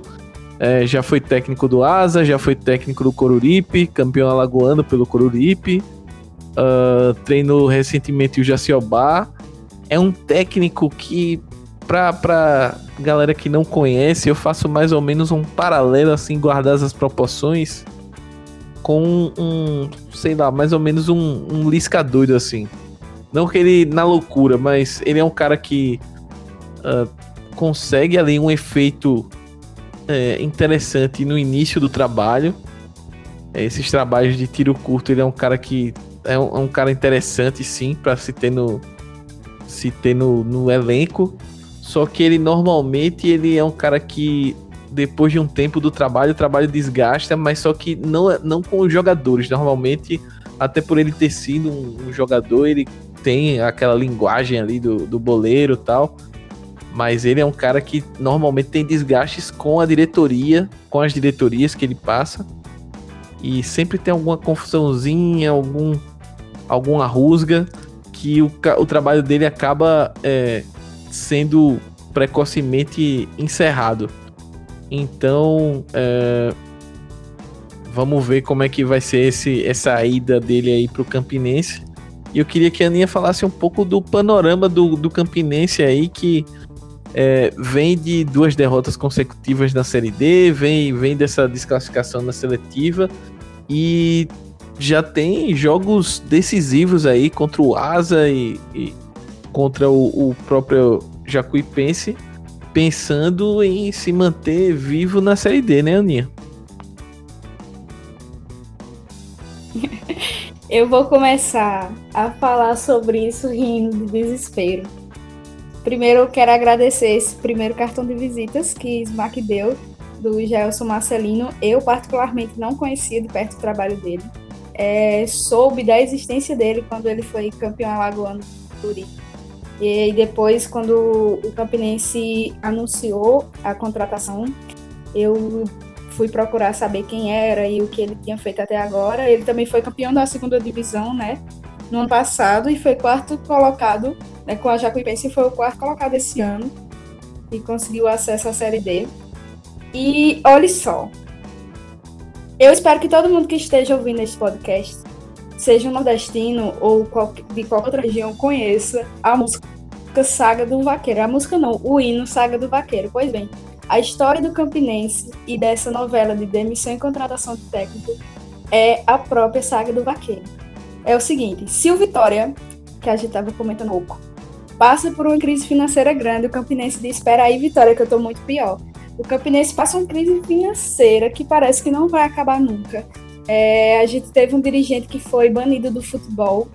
É, já foi técnico do Asa, já foi técnico do Coruripe, campeão alagoano pelo Coruripe. Uh, treinou recentemente o Jaciobá. É um técnico que pra, pra galera que não conhece, eu faço mais ou menos um paralelo, assim, guardadas as proporções, com um, um, sei lá, mais ou menos um, um Lisca doido, assim. Não que ele na loucura, mas ele é um cara que uh, consegue ali um efeito é, interessante no início do trabalho. É, esses trabalhos de tiro curto, ele é um cara que é um, é um cara interessante, sim, para se ter no se ter no, no elenco. Só que ele normalmente ele é um cara que depois de um tempo do trabalho, o trabalho desgasta, mas só que não, não com os jogadores. Normalmente até por ele ter sido um, um jogador, ele tem aquela linguagem ali do, do boleiro e tal. Mas ele é um cara que normalmente tem desgastes com a diretoria, com as diretorias que ele passa. E sempre tem alguma confusãozinha, algum, alguma rusga que o, o trabalho dele acaba é, sendo precocemente encerrado. Então, é, vamos ver como é que vai ser esse, essa ida dele aí pro Campinense. E eu queria que a Aninha falasse um pouco do panorama do, do Campinense aí, que é, vem de duas derrotas consecutivas na Série D, vem, vem dessa desclassificação na seletiva e já tem jogos decisivos aí contra o Asa e, e contra o, o próprio Jacuipense pensando em se manter vivo na Série D, né, Aninha? Eu vou começar a falar sobre isso rindo de desespero. Primeiro, eu quero agradecer esse primeiro cartão de visitas que Smack deu, do Gelson Marcelino. Eu, particularmente, não conhecia de perto o trabalho dele. É, soube da existência dele quando ele foi campeão alagoano do Turi. E depois, quando o Campinense anunciou a contratação, eu fui procurar saber quem era e o que ele tinha feito até agora. Ele também foi campeão da segunda divisão, né? No ano passado e foi quarto colocado, né, com a Jacuipense foi o quarto colocado esse ano e conseguiu acesso à Série D. E olhe só, eu espero que todo mundo que esteja ouvindo este podcast seja nordestino ou de qualquer outra região, conheça a música Saga do Vaqueiro. A música não, o hino Saga do Vaqueiro. Pois bem, a história do Campinense e dessa novela de demissão e contratação de técnico é a própria Saga do Vaqueiro. É o seguinte, se o Vitória, que a gente estava comentando pouco, passa por uma crise financeira grande, o Campinense diz, espera aí, Vitória, que eu estou muito pior. O Campinense passa uma crise financeira que parece que não vai acabar nunca. É, a gente teve um dirigente que foi banido do futebol,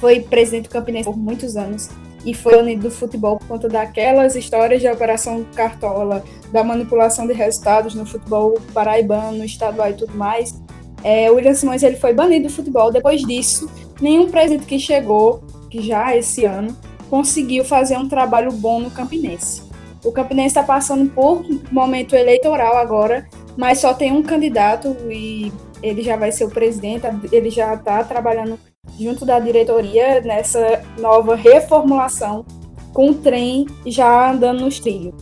foi presidente do Campinense por muitos anos e foi banido do futebol por conta daquelas histórias de operação Cartola, da manipulação de resultados no futebol paraibano, estadual e tudo mais. É, o William Simões ele foi banido do futebol. Depois disso, nenhum presidente que chegou, que já esse ano, conseguiu fazer um trabalho bom no Campinense. O Campinense está passando por momento eleitoral agora, mas só tem um candidato e ele já vai ser o presidente, ele já está trabalhando junto da diretoria nessa nova reformulação com o trem já andando nos trilhos.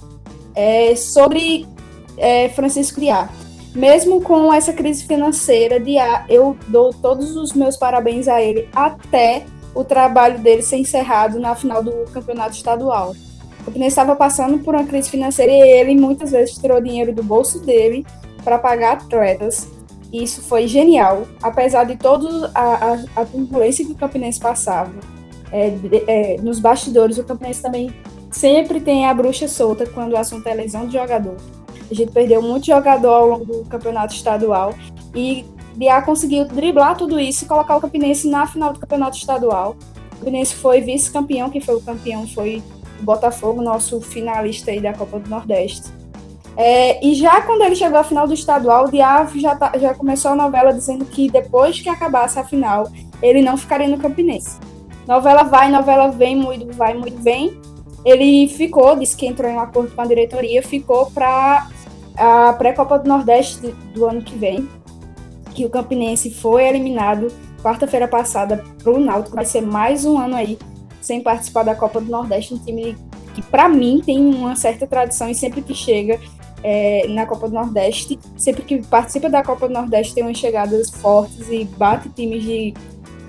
É, sobre é, Francisco Diá, mesmo com essa crise financeira, Diá, eu dou todos os meus parabéns a ele até o trabalho dele ser encerrado na final do campeonato estadual. O Campinense estava passando por uma crise financeira e ele muitas vezes tirou dinheiro do bolso dele para pagar atletas isso foi genial, apesar de toda a, a, turbulência que o Campinense passava. É, é, nos bastidores, o Campinense também sempre tem a bruxa solta quando o assunto é lesão de jogador. A gente perdeu muito jogador ao longo do campeonato estadual e Biá conseguiu driblar tudo isso e colocar o Campinense na final do campeonato estadual. O Campinense foi vice-campeão, quem foi o campeão foi o Botafogo, nosso finalista aí da Copa do Nordeste. É, e já quando ele chegou à final do estadual, o Diabo já, tá, já começou a novela dizendo que depois que acabasse a final, ele não ficaria no Campinense. Novela vai, novela vem, muito vai, muito vem. Ele ficou, disse que entrou em um acordo com a diretoria, ficou para a pré-copa do Nordeste do ano que vem, que o Campinense foi eliminado quarta-feira passada para o Náutico. Vai ser mais um ano aí sem participar da Copa do Nordeste, um time que para mim tem uma certa tradição e sempre que chega é, na Copa do Nordeste. Sempre que participa da Copa do Nordeste tem umas chegadas fortes e bate times de,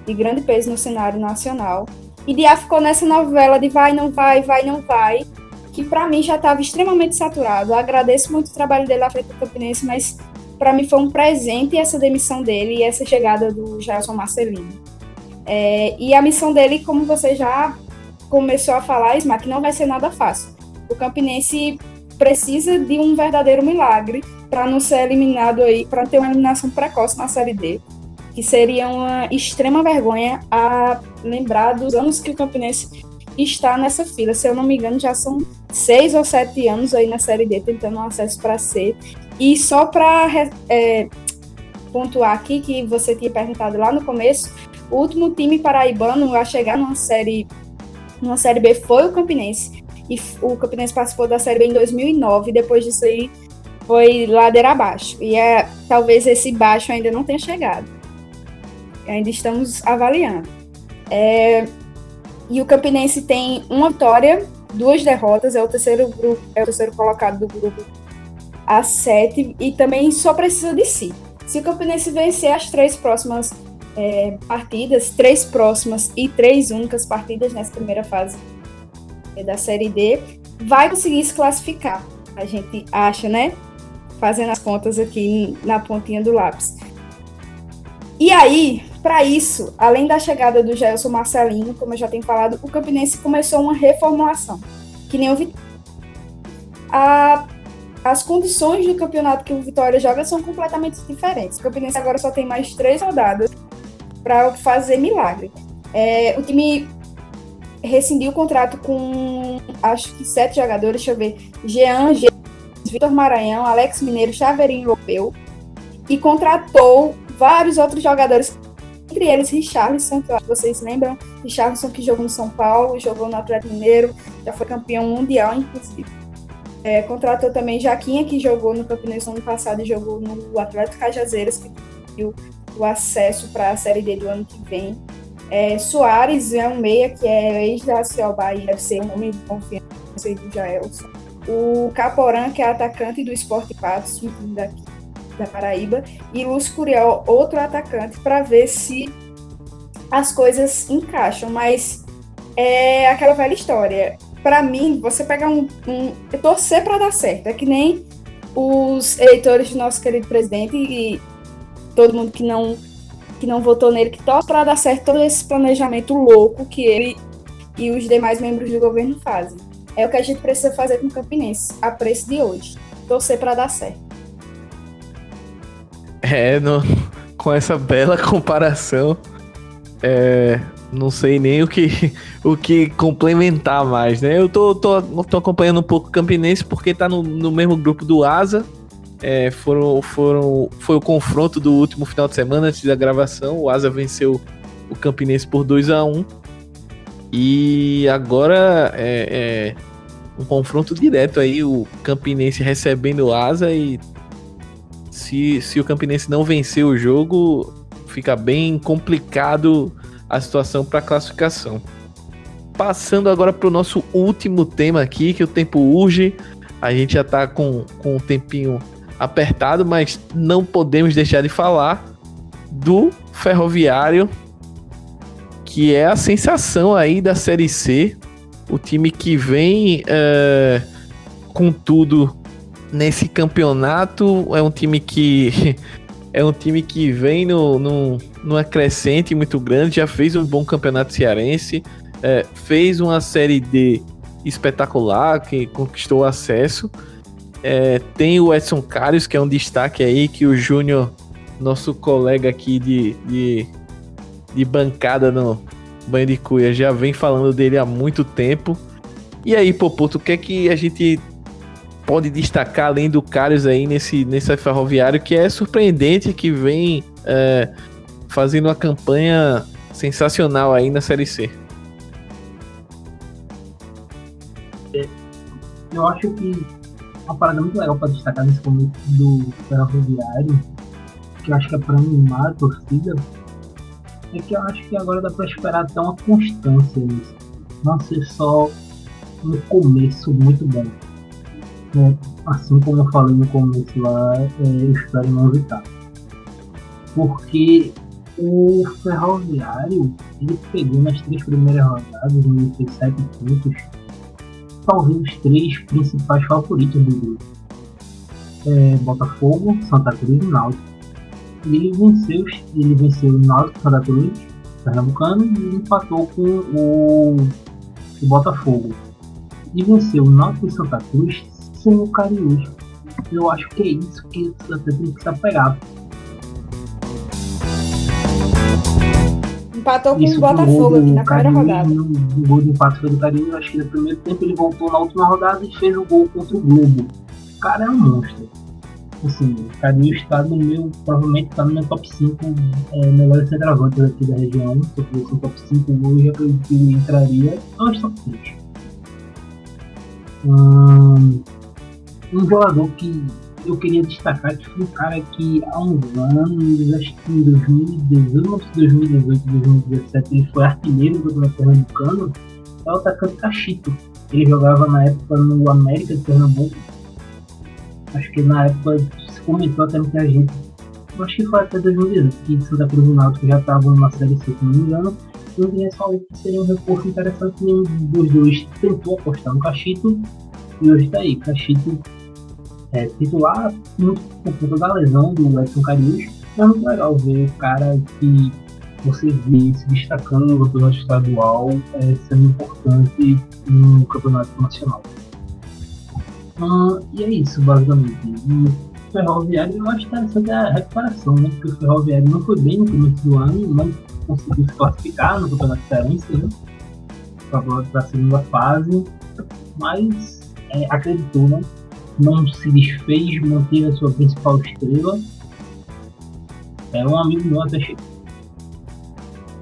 de grande peso no cenário nacional. E Diá ficou nessa novela de vai, não vai, vai, não vai, que para mim já estava extremamente saturado. Eu agradeço muito o trabalho dele à frente do Campinense, mas para mim foi um presente essa demissão dele e essa chegada do Gelson Marcelino. É, e a missão dele, como você já começou a falar, Smack, não vai ser nada fácil. O Campinense precisa de um verdadeiro milagre para não ser eliminado aí, para ter uma eliminação precoce na Série D, que seria uma extrema vergonha a lembrar dos anos que o Campinense está nessa fila. Se eu não me engano, já são seis ou sete anos aí na Série D tentando um acesso para C. E só para é, pontuar aqui que você tinha perguntado lá no começo, o último time paraibano a chegar numa série, numa série B foi o Campinense. E o Campinense participou da série B em 2009, e depois disso aí foi ladeira abaixo. E é, talvez esse baixo ainda não tenha chegado. Ainda estamos avaliando. É, e o Campinense tem uma vitória, duas derrotas, é o terceiro grupo, é o terceiro colocado do grupo A7 e também só precisa de si. Se o Campinense vencer as três próximas é, partidas, três próximas e três únicas partidas nessa primeira fase da Série D, vai conseguir se classificar. A gente acha, né? Fazendo as contas aqui na pontinha do lápis. E aí, para isso, além da chegada do Gelson Marcelino, como eu já tenho falado, o Campinense começou uma reformulação, que nem o Vitória. As condições do campeonato que o Vitória joga são completamente diferentes. O Campinense agora só tem mais três rodadas para fazer milagre. É, o time rescindiu o contrato com acho que sete jogadores, deixa eu ver, Jean, G, Vitor Maranhão, Alex Mineiro, Chaveirinho Europeu, e contratou vários outros jogadores entre eles Richarlison, que vocês lembram, Richarlison que jogou no São Paulo, jogou no Atlético Mineiro, já foi campeão mundial, inclusive. É, contratou também Jaquinha, que jogou no Campinense ano passado e jogou no Atlético Cajazeiras, que conseguiu o acesso para a Série D do ano que vem. É, Soares é um meia que é ex da Ciel Bahia, deve ser um homem de confiança do Jaelson. O Caporã, que é atacante do Esporte Patos, daqui da Paraíba, e Lúcio Curiel, outro atacante, para ver se as coisas encaixam. Mas é aquela velha história. Para mim, você pegar um, um torcer para dar certo. É que nem os eleitores do nosso querido presidente e todo mundo que não que não votou nele, que torce para dar certo todo esse planejamento louco que ele e os demais membros do governo fazem. É o que a gente precisa fazer com o Campinense, a preço de hoje. Torcer para dar certo. É, no, com essa bela comparação, é, não sei nem o que, o que complementar mais, né? Eu tô, tô, tô acompanhando um pouco o Campinense porque tá no, no mesmo grupo do Asa. É, foram, foram, foi o confronto do último final de semana antes da gravação. O Asa venceu o Campinense por 2 a 1 E agora é, é um confronto direto aí, o Campinense recebendo o Asa e se, se o Campinense não vencer o jogo, fica bem complicado a situação para classificação. Passando agora para o nosso último tema aqui, que o tempo urge. A gente já está com, com um tempinho apertado, mas não podemos deixar de falar do Ferroviário, que é a sensação aí da Série C. O time que vem é, com tudo nesse campeonato é um time que <laughs> é um time que vem no, no, numa crescente muito grande, já fez um bom campeonato cearense, é, fez uma série D espetacular, que conquistou acesso. É, tem o Edson Carlos, que é um destaque aí, que o Júnior, nosso colega aqui de, de, de bancada no Banho de Cuia, já vem falando dele há muito tempo. E aí, Poputo, o que é que a gente pode destacar além do Carlos aí nesse, nesse ferroviário que é surpreendente, que vem é, fazendo uma campanha sensacional aí na Série C. Eu acho que uma parada muito legal para destacar nesse começo do ferroviário, que eu acho que é para animar a torcida, é que eu acho que agora dá para esperar até uma constância nisso. Não ser só um começo muito bom é, assim como eu falei no começo lá, é, eu espero não evitar. Porque o Ferroviário, ele pegou nas três primeiras rodadas, fez sete pontos, talvez os três principais favoritos do grupo. É, Botafogo, Santa Cruz e Náutico. E ele venceu, ele venceu o Náutico, Santa Cruz, Pernambucano, e empatou com o, o Botafogo. E venceu o Náutico e Santa Cruz sem o Cariús. Eu acho que é isso que você tem que se apegar. Empatou com o Botafogo aqui na primeira rodada. O gol de empate foi do Cariús, acho que no primeiro tempo ele voltou na última rodada e fez o gol contra o Globo. O cara é um monstro. assim, o Cadinho está no meu, provavelmente está no meu top 5 é, melhores centroavantes aqui da região. Se eu fosse um top 5 hoje, acredito que entraria aos top 3. Hum, um jogador que eu queria destacar que foi um cara que há uns anos, acho que em 2018, 2018, 2017, ele foi artilheiro do Campeonato Pernambucano, é o atacante Cachito. Ele jogava na época no América de Pernambuco. Acho que na época se comentou até muita gente. Acho que foi até 2018, que Santa Cruz e Náutico já estavam na Série C, se não me engano. E o Vinhas falou que seria um reforço interessante. Nenhum dos dois tentou apostar no Cachito. E hoje está aí. Cachito é, titular, por conta da lesão do Edson Carius. É muito legal ver o cara que você vê se destacando no campeonato estadual, é, sendo importante no campeonato nacional. Ah, e é isso, basicamente. E Ferroviário, eu acho interessante a recuperação, né? Porque o Ferroviário não foi bem no começo do ano, não conseguiu se classificar no campeonato cearense, né? Para a segunda fase, mas é, acreditou, né? Não se desfez, manteve a sua principal estrela. É um amigo meu até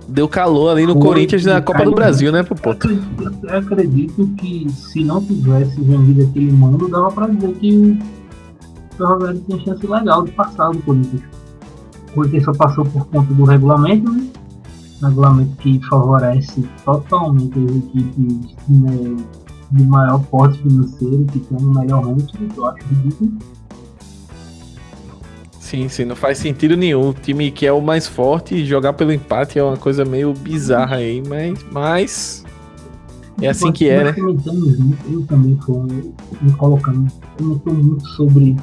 Deu calor ali no Foi, Corinthians na Copa do Brasil, né, Popoto? Eu acredito, acredito que se não tivesse vendido aquele mando, dava pra dizer que o Ferroviário tinha chance legal de passar do Corinthians. O Corinthians só passou por conta do regulamento, né? Regulamento que favorece totalmente as equipes né, de maior porte financeiro, que tem um melhor ranking, eu acho ridículo. Sim, sim, não faz sentido nenhum. O time que é o mais forte jogar pelo empate é uma coisa meio bizarra aí, mas, mas é assim que é, né? Eu também tô me colocando, comentou muito sobre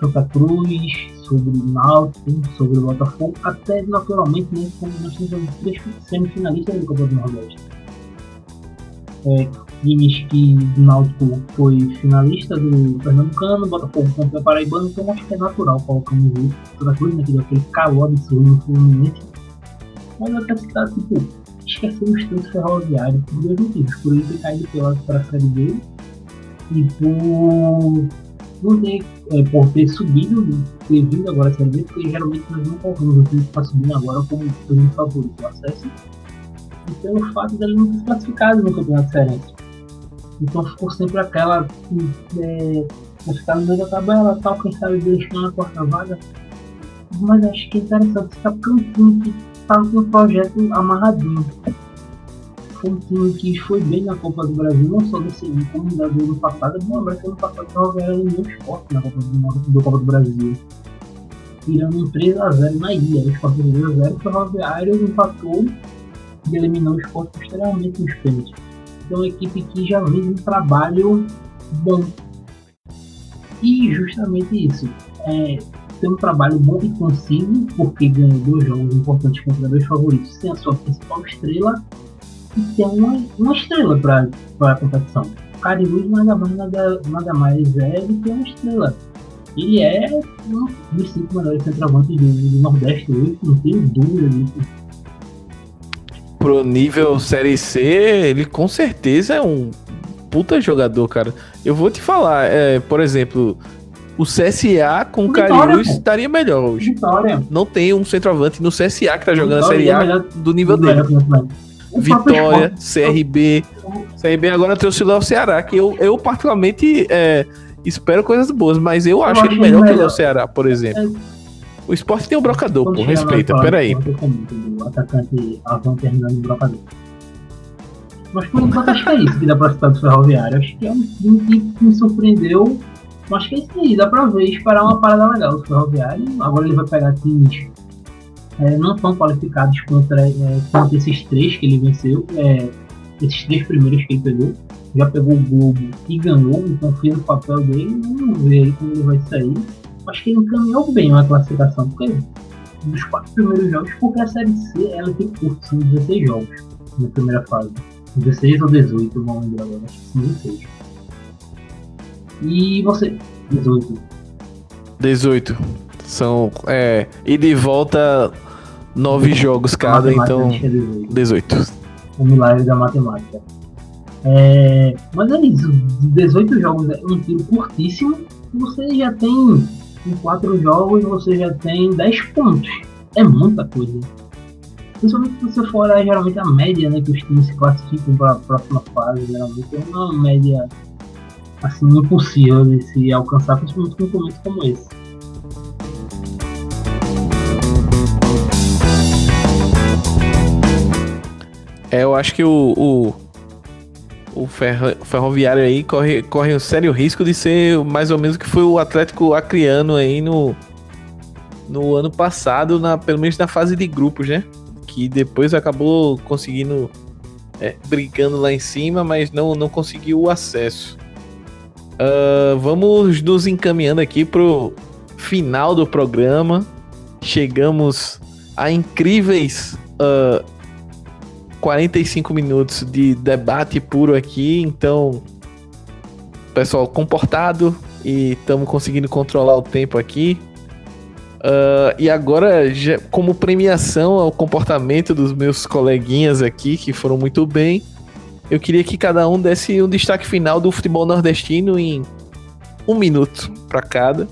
Santa Cruz, sobre Náutico, sobre Botafogo, até naturalmente, né, como nós temos três semifinalistas do Copa do Nordeste. É, times que Náutico foi finalista do Pernambucano, Botafogo campeão paraibano, então acho que é natural colocamos isso. Toda coisa, né, que deu aquele calor absurdo no Fluminense. Mas até citar, tipo, esquecemos tanto ferroviário por dois motivos. Por ele ter caído pela, para Série B e por não ter, é, por ter subido, ter vindo agora a Série B, porque geralmente nós não colocamos o time que está subindo agora como o favorito do acesso. E pelo fato dele não ter classificado no Campeonato Cearense. Então ficou sempre aquela. É, ficar no meio da tabela, tal, quem sabe deixando a quarta vaga. Mas acho que é interessante ficar porque é um time que estava com um projeto amarradinho. Foi um time que foi bem na Copa do Brasil, não só desse ano, como da do ano passado. É bom lembrar que ano passado estava ganhando nenhum esporte na Copa do, do Copa do Brasil. Tirando um 3x0 na ilha. O esporte 3x0, o Ferroviário empatou e eliminou o esporte posteriormente nos pênaltis é uma equipe que já vem um trabalho bom. E justamente isso. É, tem um trabalho bom e conciso, porque ganhou dois jogos importantes contra dois favoritos, tem a sua principal estrela e tem uma, uma estrela para a competição. O Cariús nada mais, nada, nada mais é do que uma estrela. Ele é um dos cinco melhores centroavantes do, do Nordeste hoje, não tenho dúvida disso pro nível Série C, ele com certeza é um puta jogador, cara. Eu vou te falar, é, por exemplo, o CSA com o Cariús estaria melhor hoje. Vitória. Não tem um centroavante no CSA que tá jogando Vitória, a Série A é do nível dele. Vitória, CRB. CRB agora trouxe lá o Ceará, que eu, eu particularmente é, espero coisas boas, mas eu, eu acho ele melhor, melhor que o Ceará, por exemplo. É o esporte tem um brocador, pô. Respeita, peraí. O atacante Avon terminando no brocador. Mas por enquanto acho que é isso que dá pra citar do Ferroviário. Acho que é um time que me surpreendeu. Acho que é isso aí, dá pra ver, esperar uma parada legal do Ferroviário. Agora ele vai pegar times é, não tão qualificados contra, é, contra esses três que ele venceu. É, esses três primeiros que ele pegou. Já pegou o Globo e ganhou, então fez o papel dele. Vamos ver aí como ele vai sair acho que ele encaminhou bem a classificação, porque dos quatro primeiros jogos, porque a Série C ela tem curto, são 16 jogos na primeira fase. 16 ou 18, vamos lembrar agora, acho que são 16. E você? 18. 18. São. É. E de volta nove jogos cada, então. 18. É o milagre da matemática. É, mas é isso, 18 jogos é um tiro curtíssimo. Você já tem em quatro jogos você já tem 10 pontos. É muita coisa. Principalmente se você for olhar geralmente a média, né? Que os times se classificam para a próxima fase, geralmente é uma média assim impossível de se alcançar, principalmente com um começo como esse. É, eu acho que o, o, o ferro, ferroviário aí corre, corre um sério risco de ser mais ou menos que foi o Atlético Acreano aí no, no ano passado, na, pelo menos na fase de grupos, né? Que depois acabou conseguindo, é, brigando lá em cima, mas não, não conseguiu o acesso. Uh, vamos nos encaminhando aqui pro final do programa. Chegamos a incríveis uh, 45 minutos de debate puro aqui, então, pessoal comportado e estamos conseguindo controlar o tempo aqui. Uh, e agora, já, como premiação ao comportamento dos meus coleguinhas aqui, que foram muito bem, eu queria que cada um desse um destaque final do futebol nordestino em um minuto para cada.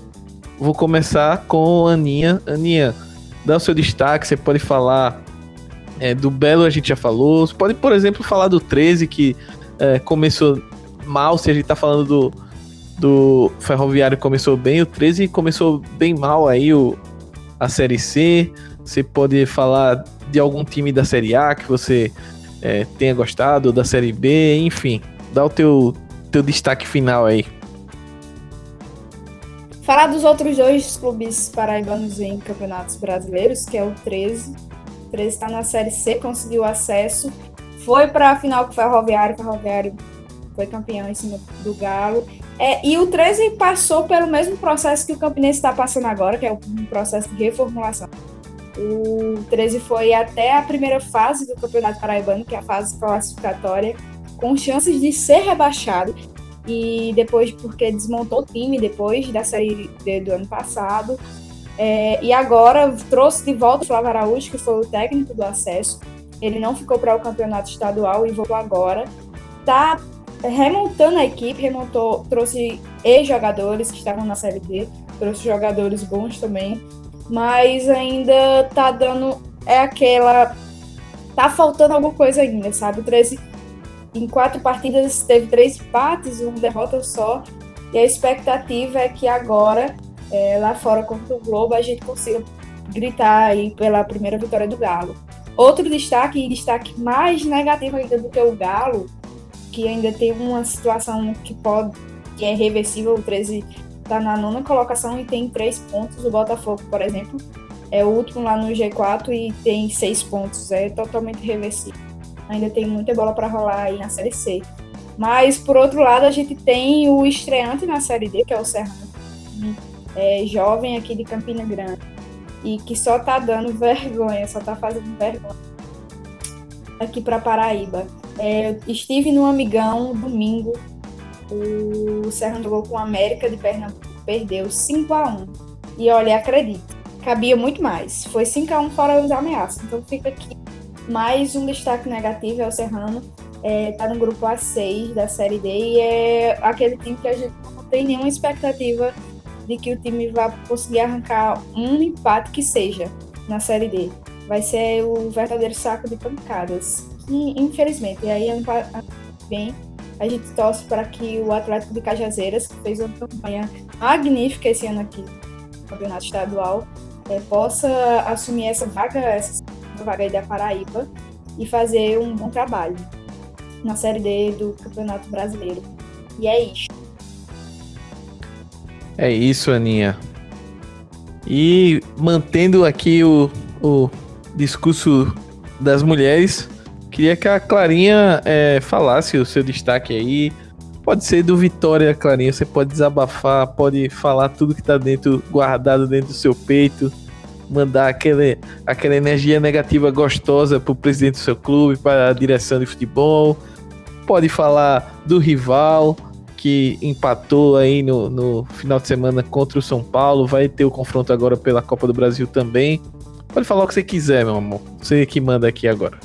Vou começar com a Aninha. Aninha, dá o seu destaque, você pode falar é, do Belo a gente já falou. Você pode, por exemplo, falar do 13, que é, começou mal, se a gente tá falando do, do Ferroviário começou bem, o 13 começou bem mal aí o, a Série C. Você pode falar de algum time da Série A que você é, tenha gostado, da Série B, enfim. Dá o teu, teu destaque final aí. Falar dos outros dois clubes paraibanos em campeonatos brasileiros, que é o 13 13 está na Série C, conseguiu acesso, foi para a final com o Ferroviário, Ferroviário foi campeão em cima do Galo. É, e o 13 passou pelo mesmo processo que o Campinense está passando agora, que é um processo de reformulação. O 13 foi até a primeira fase do Campeonato Paraibano, que é a fase classificatória, com chances de ser rebaixado. E depois, porque desmontou o time depois da Série do ano passado, é, e agora trouxe de volta o Flávio Araújo, que foi o técnico do acesso. Ele não ficou para o campeonato estadual e voltou agora. Tá remontando a equipe, remontou, trouxe ex-jogadores que estavam na Série D, trouxe jogadores bons também, mas ainda tá dando. É aquela. Tá faltando alguma coisa ainda, sabe? O 13, em quatro partidas, teve três empates, uma derrota só. E a expectativa é que agora é, lá fora contra o Globo, a gente consiga gritar aí pela primeira vitória do Galo. Outro destaque, e destaque mais negativo ainda do que o Galo, que ainda tem uma situação que pode que é reversível, o 13 está na nona colocação e tem três pontos. O Botafogo, por exemplo, é o último lá no G4 e tem seis pontos. É totalmente reversível. Ainda tem muita bola para rolar aí na Série C. Mas, por outro lado, a gente tem o estreante na Série D, que é o Serrano é, jovem aqui de Campina Grande e que só tá dando vergonha, só tá fazendo vergonha aqui para Paraíba. É, estive no Amigão domingo, o Serra jogou com a América de Pernambuco, perdeu 5 a 1 E olha, acredito, cabia muito mais. Foi 5 a 1 fora os ameaças. Então fica aqui mais um destaque negativo é o Serrano. É, tá no grupo A6 da Série D e é aquele time que a gente não tem nenhuma expectativa de que o time vai conseguir arrancar um empate que seja na Série D. Vai ser o verdadeiro saco de pancadas. E, infelizmente, e aí ano bem a gente torce para que o Atlético de Cajazeiras, que fez uma campanha magnífica esse ano aqui no Campeonato Estadual, é, possa assumir essa vaga, essa vaga aí da Paraíba e fazer um bom trabalho na Série D do Campeonato Brasileiro. E é isso. É isso, Aninha. E mantendo aqui o, o discurso das mulheres, queria que a Clarinha é, falasse o seu destaque aí. Pode ser do Vitória, Clarinha. Você pode desabafar, pode falar tudo que tá dentro, guardado dentro do seu peito, mandar aquele, aquela energia negativa gostosa pro presidente do seu clube, para a direção de futebol. Pode falar do rival, que empatou aí no, no final de semana contra o São Paulo. Vai ter o confronto agora pela Copa do Brasil também. Pode falar o que você quiser, meu amor. Você que manda aqui agora.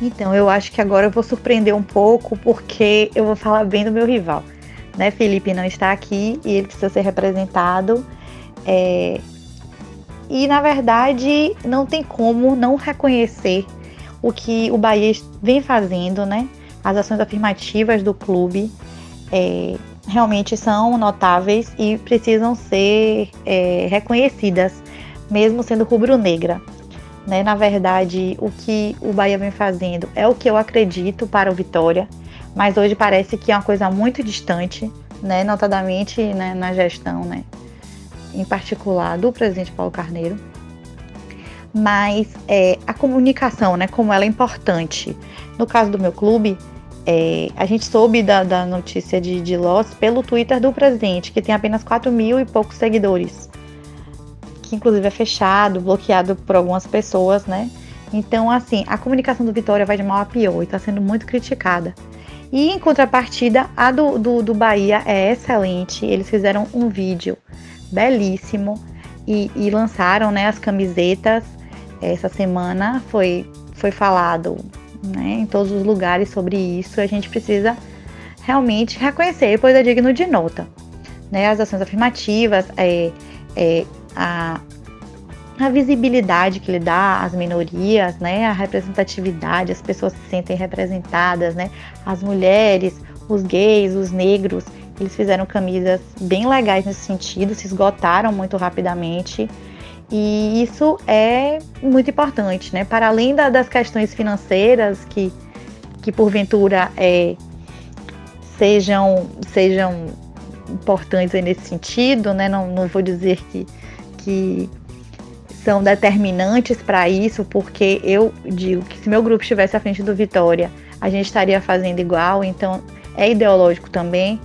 Então, eu acho que agora eu vou surpreender um pouco, porque eu vou falar bem do meu rival. Né, Felipe não está aqui e ele precisa ser representado. É, e na verdade não tem como não reconhecer o que o Bahia vem fazendo, né? As ações afirmativas do clube é, realmente são notáveis e precisam ser é, reconhecidas, mesmo sendo rubro-negra. Né? Na verdade, o que o Bahia vem fazendo é o que eu acredito para o Vitória, mas hoje parece que é uma coisa muito distante, né? notadamente né, na gestão, né? em particular do presidente Paulo Carneiro. Mas é, a comunicação, né, como ela é importante. No caso do meu clube, é, a gente soube da, da notícia de, de loss pelo Twitter do presidente, que tem apenas 4 mil e poucos seguidores que inclusive é fechado, bloqueado por algumas pessoas, né? Então, assim, a comunicação do Vitória vai de mal a pior e está sendo muito criticada. E em contrapartida, a do, do, do, Bahia é excelente. Eles fizeram um vídeo belíssimo e, e lançaram né, as camisetas. Essa semana foi, foi falado né, em todos os lugares sobre isso. A gente precisa realmente reconhecer, pois é digno de nota. Né, as ações afirmativas, é, é, a, a visibilidade que ele dá às minorias, né, a representatividade, as pessoas se sentem representadas, né, as mulheres, os gays, os negros, eles fizeram camisas bem legais nesse sentido, se esgotaram muito rapidamente. E isso é muito importante, né? Para além da, das questões financeiras que, que porventura é, sejam, sejam importantes nesse sentido, né? Não, não vou dizer que que são determinantes para isso, porque eu digo que se meu grupo estivesse à frente do Vitória, a gente estaria fazendo igual, então é ideológico também,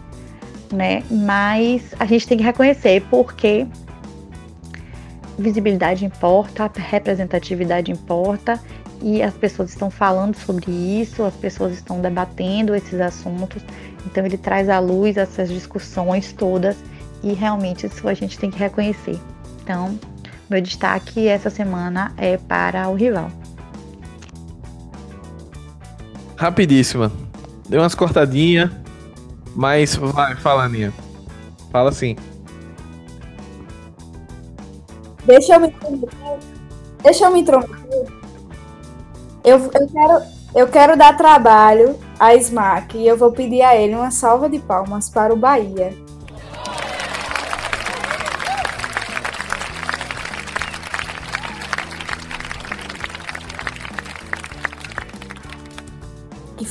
né? Mas a gente tem que reconhecer porque visibilidade importa, representatividade importa e as pessoas estão falando sobre isso, as pessoas estão debatendo esses assuntos, então ele traz à luz essas discussões todas e realmente isso a gente tem que reconhecer. Então, meu destaque essa semana é para o rival. Rapidíssima. Deu umas cortadinhas, mas vai, fala, Aninha. Fala sim. Deixa eu me intrometer. Deixa eu me intrometer. Eu, eu, quero, eu quero dar trabalho a Smack e eu vou pedir a ele uma salva de palmas para o Bahia.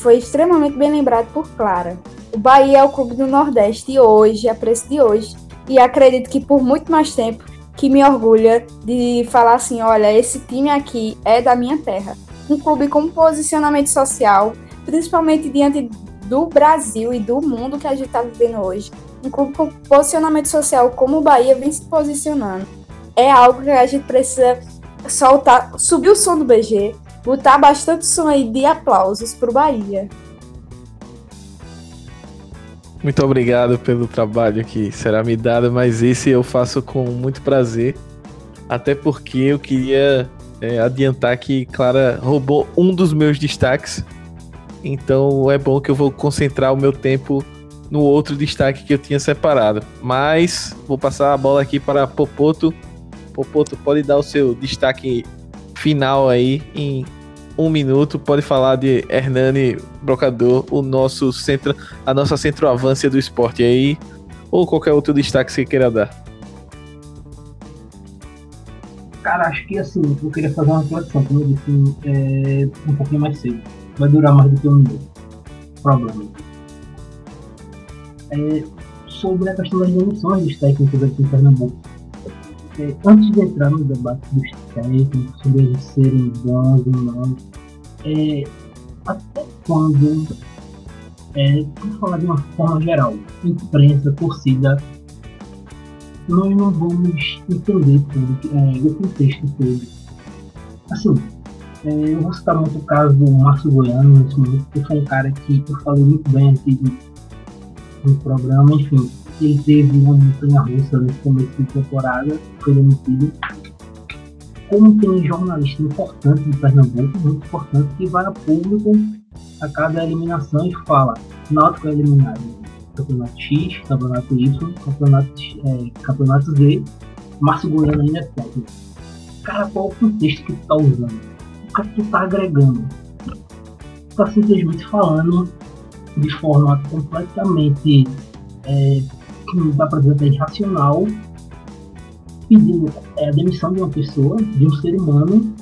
foi extremamente bem lembrado por Clara. O Bahia é o clube do Nordeste hoje, a preço de hoje, e acredito que por muito mais tempo que me orgulha de falar assim, olha, esse time aqui é da minha terra. Um clube com posicionamento social, principalmente diante do Brasil e do mundo que a gente está vivendo hoje. Um clube com posicionamento social como o Bahia vem se posicionando. É algo que a gente precisa soltar, subir o som do BG, botar bastante som aí de aplausos pro Bahia. Muito obrigado pelo trabalho que será me dado, mas esse eu faço com muito prazer. Até porque eu queria é, adiantar que Clara roubou um dos meus destaques. Então é bom que eu vou concentrar o meu tempo no outro destaque que eu tinha separado. Mas vou passar a bola aqui para Popoto. Popoto, pode dar o seu destaque final aí em um minuto. Pode falar de Hernani Brocador, o nosso centro, a nossa centroavância do esporte aí, ou qualquer outro destaque que você queira dar. Cara, acho que assim, eu queria fazer uma reflexão, como eu disse, é, um pouquinho mais cedo. Vai durar mais do que um minuto. Problema. É, sobre a questão das demissões dos técnicos aqui em Pernambuco é, antes de entrar no debate dos técnicos, sobre eles serem bons ou não, é, até quando, é, vamos falar de uma forma geral, imprensa, torcida, nós não vamos entender tudo, é, o contexto todo. Assim, é, eu vou citar muito o caso do Márcio Goiano, que foi um cara que eu falei muito bem aqui no programa, enfim ele teve uma montanha russa nesse começo de temporada, foi demitido. Como tem jornalista importante no Pernambuco, muito importante, que vai a público a cada eliminação e fala: Náutico é eliminado campeonato X, campeonato Y, campeonato, é, campeonato Z, Márcio Goiano ainda é técnico. Cara, qual é o contexto que tu tá usando? O que, é que tu tá agregando? Tu tá simplesmente falando de forma completamente é, que não dá pra dizer até irracional, pedindo é, a demissão de uma pessoa, de um ser humano,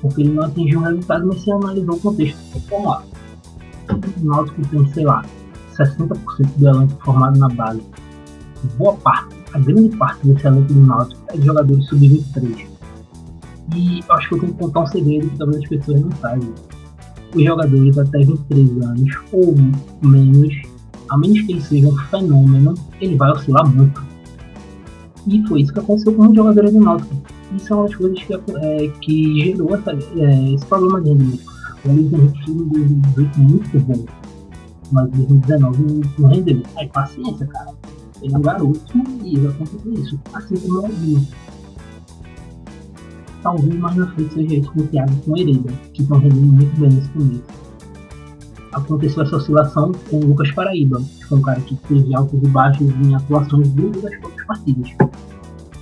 porque ele não atingiu o resultado, mas se analisou o contexto. Vamos lá. O Náutico tem, sei lá, 60% do elenco formado na base. Boa parte, a grande parte desse elenco do Náutico é de jogadores sub-23. E acho que eu tenho que contar um segredo que talvez as pessoas não saibam. Os jogadores até 23 anos ou menos, a menos que ele seja um fenômeno, ele vai oscilar muito. E foi isso que aconteceu com os jogadores do Náutico. Isso é uma das coisas que, é, que gerou essa, é, esse problema de rendimento. O Luiz Henrique fez um 2018 muito bom mas 2019 não rendeu. Aí paciência, cara. Ele é um garoto e vai acontecer isso. Assim como o Albinho. Talvez mais na frente seja isso com o Thiago com o Hereda, que estão rendendo muito bem nesse começo. Aconteceu essa oscilação com o Lucas Paraíba, que foi um cara que teve altos e baixos em atuações dentro das próprias partidas.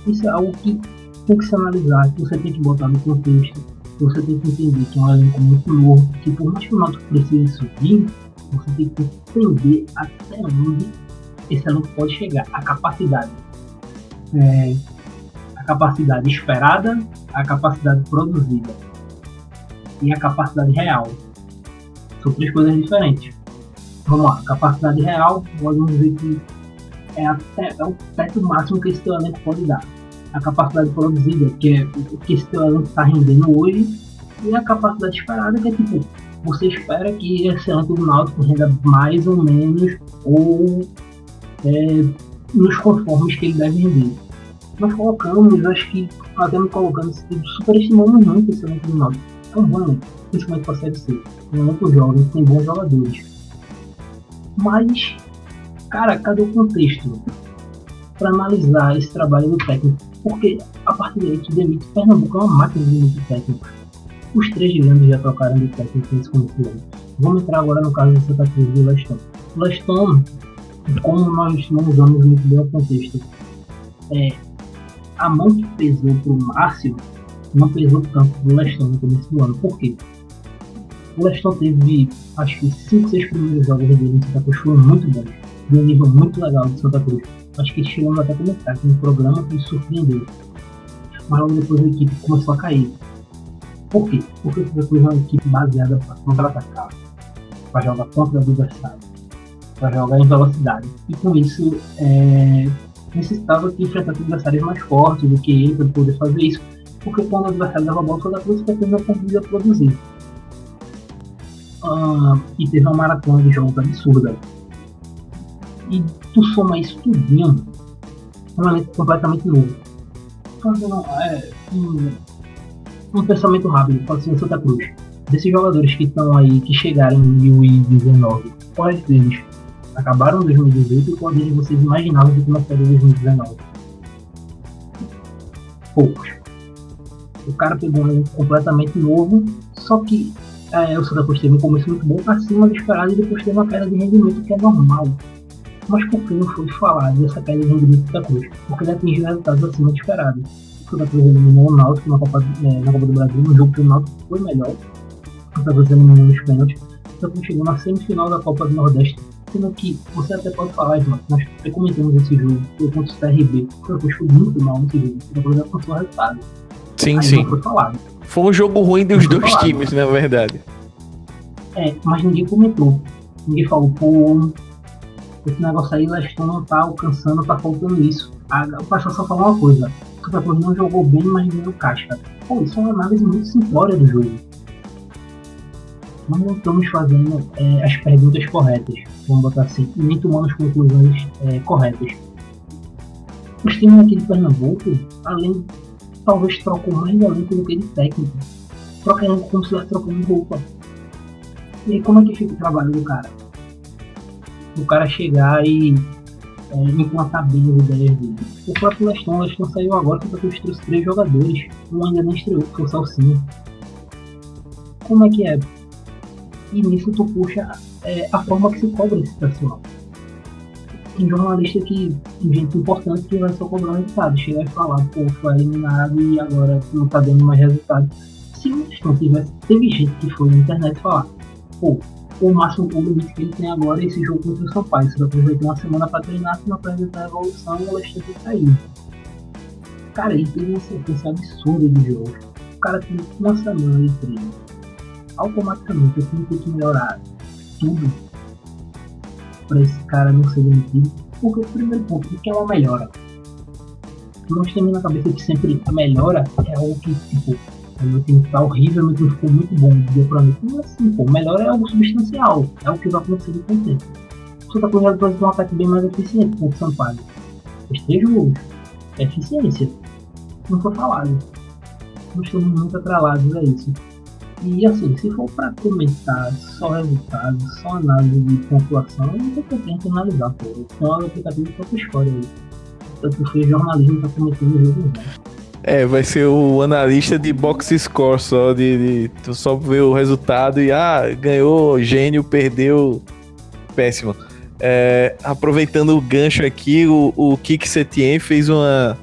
Isso é algo que tem que se analisar, que você tem que botar no contexto, que você tem que entender que é um elenco muito novo, que por mais que o Náutico precise subir, você tem que entender até onde esse aluno pode chegar, a capacidade. É, a capacidade esperada, a capacidade produzida e a capacidade real. São três coisas diferentes. Vamos lá, capacidade real, podemos dizer que é, até, é o teto máximo que esse teu elenco pode dar. A capacidade produzida, que é o que esse teu elenco está rendendo hoje, e a capacidade esperada, que é tipo, você espera que esse ano do Náutico renda mais ou menos ou é, nos conformes que ele deve render. Nós colocamos, acho que até me colocando tipo, superestimamos muito esse ano do Náutico. É um elenco, principalmente para a Série C. Um elenco jovem, tem bons jogadores. Mas, cara, cadê o contexto para analisar esse trabalho do técnico? Porque a partir daí que demite Pernambuco é uma máquina de demitir técnico os três grandes já trocaram de técnico nesse começo Vamos entrar agora no caso do Santa Cruz do Leston. Leston, como nós não usamos muito bem o contexto, é, a mão que pesou para o Márcio não pesou tanto do Leston no começo do ano. Por quê? O Leston teve, acho que, 5, 6 primeiros jogos dele em Santa Cruz muito bons. De um nível muito legal de Santa Cruz. Acho que chegamos até a comentar que no programa que surpreendeu. Mas logo depois a equipe começou a cair. Por quê? Porque você foi uma equipe baseada para contra-atacar, para jogar contra o adversário, para jogar em velocidade. E com isso, é, necessitava que enfrentasse adversários mais fortes do que ele para poder fazer isso. Porque quando o adversário dava a bola toda vez, você não conseguia produzir. Ah, e teve uma maratona de jogos absurda. E tu soma isso tudinho, é um elenco completamente novo. Fazendo é, um, um pensamento rápido, pode ser o Santa Cruz. Desses jogadores que estão aí, que chegaram em 2019, quais deles acabaram em 2018 e quais deles vocês imaginavam que começaria em 2019? Poucos. O cara pegou um completamente novo, só que é, o Santa Cruz teve um começo muito bom, acima do esperado, e depois teve uma queda de rendimento que é normal. Mas por que não foi falar dessa queda de rendimento do Santa Cruz? Porque ele atingiu resultados acima do esperado Santa Cruz eliminou o Náutico na Copa, é, na Copa do Brasil, no jogo que o Náutico foi melhor. Santa Cruz eliminou nos pênaltis. Santa Cruz chegou na semifinal da Copa do Nordeste. Sendo que você até pode falar, Edmar, nós comentamos esse jogo, foi contra o CRB. O Santa Cruz foi muito mal nesse jogo. O Santa Cruz alcançou o resultado. Sim, Aí sim. Foi, falado. foi um jogo ruim dos dois falado. times, na verdade. É, mas ninguém comentou. Ninguém falou, pô, esse negócio aí, Leston não tá alcançando, tá faltando isso. o pessoal só falou uma coisa Santa Cruz não jogou bem, mas ganhou casca. Pô, isso é uma análise muito simplória do jogo. Nós não estamos fazendo é, as perguntas corretas, vamos botar assim, e nem tomando as conclusões é, corretas. Os times aqui de Pernambuco, além, talvez trocou mais elenco do que de técnico. Troca elenco como se estivesse trocando roupa. E como é que fica o trabalho do cara? O cara chegar e é, implantar bem as ideias dele. O próprio Leston, Leston saiu agora que trouxe os três jogadores. Um ainda não estreou, que foi o Salsinho. Como é que é? E nisso tu puxa é, a forma que se cobra esse pessoal. Tem jornalista que tem gente importante que vai só cobrar resultado. Chega e falar, pô, foi eliminado e agora não tá dando mais resultado. Se não tivesse, teve gente que foi na internet falar, pô, o máximo o limite que ele tem agora é esse jogo contra o Sampaio. Você vai aproveitar uma semana para treinar, se não apresentar a evolução, o Alexandre cair. Cara, ele teve uma sequência absurda de jogo. O cara tem uma semana de treino. Automaticamente, eu tenho que melhorar tudo para esse cara não ser demitido. Porque primeiro ponto, o que é uma melhora? Nós temos na cabeça que sempre a melhora é algo que, tipo, meu time tá horrível, meu time ficou muito bom dia pra noite. Não é assim, pô. Melhor é algo substancial. É o que vai acontecer com o tempo. O Santa Cruz vai ter um ataque bem mais eficiente com o Sampaio. Esteja é eficiência. Não foi falado. Nós estamos muito atrelados a isso. E assim, se for para comentar só resultados, só análise de pontuação, não tem que analisar, pô. Então o aplicativo de outra história aí. Tanto que o jornalismo tá cometendo o jogo? É, vai ser o analista de box score só, de, de tu só vê o resultado e ah, ganhou gênio, perdeu péssimo. É, aproveitando o gancho aqui, o, o Kik Setien fez uma,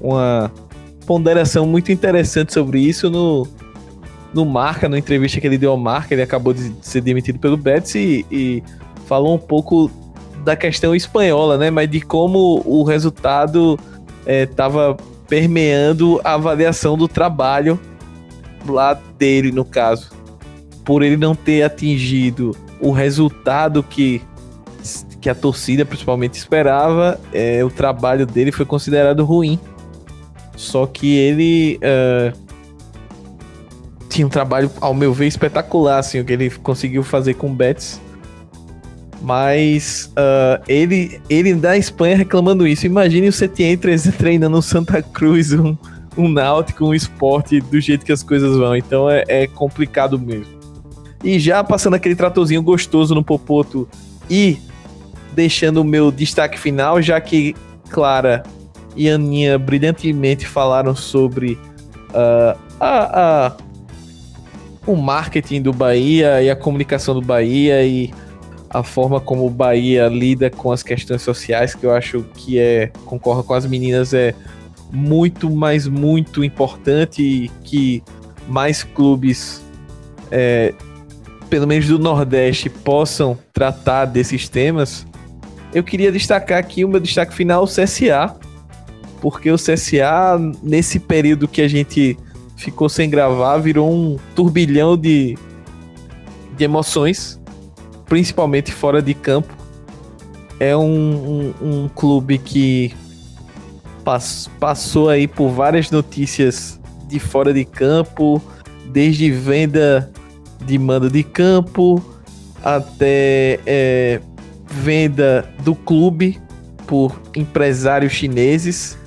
uma ponderação muito interessante sobre isso no, no Marca, na entrevista que ele deu ao Marca, ele acabou de ser demitido pelo Betis e, e falou um pouco da questão espanhola, né? Mas de como o resultado estava é, permeando a avaliação do trabalho lá dele, no caso. Por ele não ter atingido o resultado que, que a torcida principalmente esperava, é, o trabalho dele foi considerado ruim. Só que ele uh, tinha um trabalho, ao meu ver, espetacular, assim, o que ele conseguiu fazer com o Betis mas uh, ele, ele da Espanha reclamando isso. Imagine o Setien <laughs> treinando no Santa Cruz, um, um náutico, um esporte do jeito que as coisas vão. Então é, é complicado mesmo. E já passando aquele tratorzinho gostoso no Popoto e deixando o meu destaque final, já que Clara e Aninha brilhantemente falaram sobre uh, a, a, o marketing do Bahia e a comunicação do Bahia e a forma como o Bahia lida com as questões sociais, que eu acho que é, concordo com as meninas, é muito, mas muito importante e que mais clubes, é, pelo menos do Nordeste, possam tratar desses temas. Eu queria destacar aqui o meu destaque final, o CSA, porque o CSA, nesse período que a gente ficou sem gravar, virou um turbilhão de, de emoções principalmente fora de campo. É um, um, um clube que pass, passou aí por várias notícias de fora de campo, desde venda de mando de campo até é, venda do clube por empresários chineses.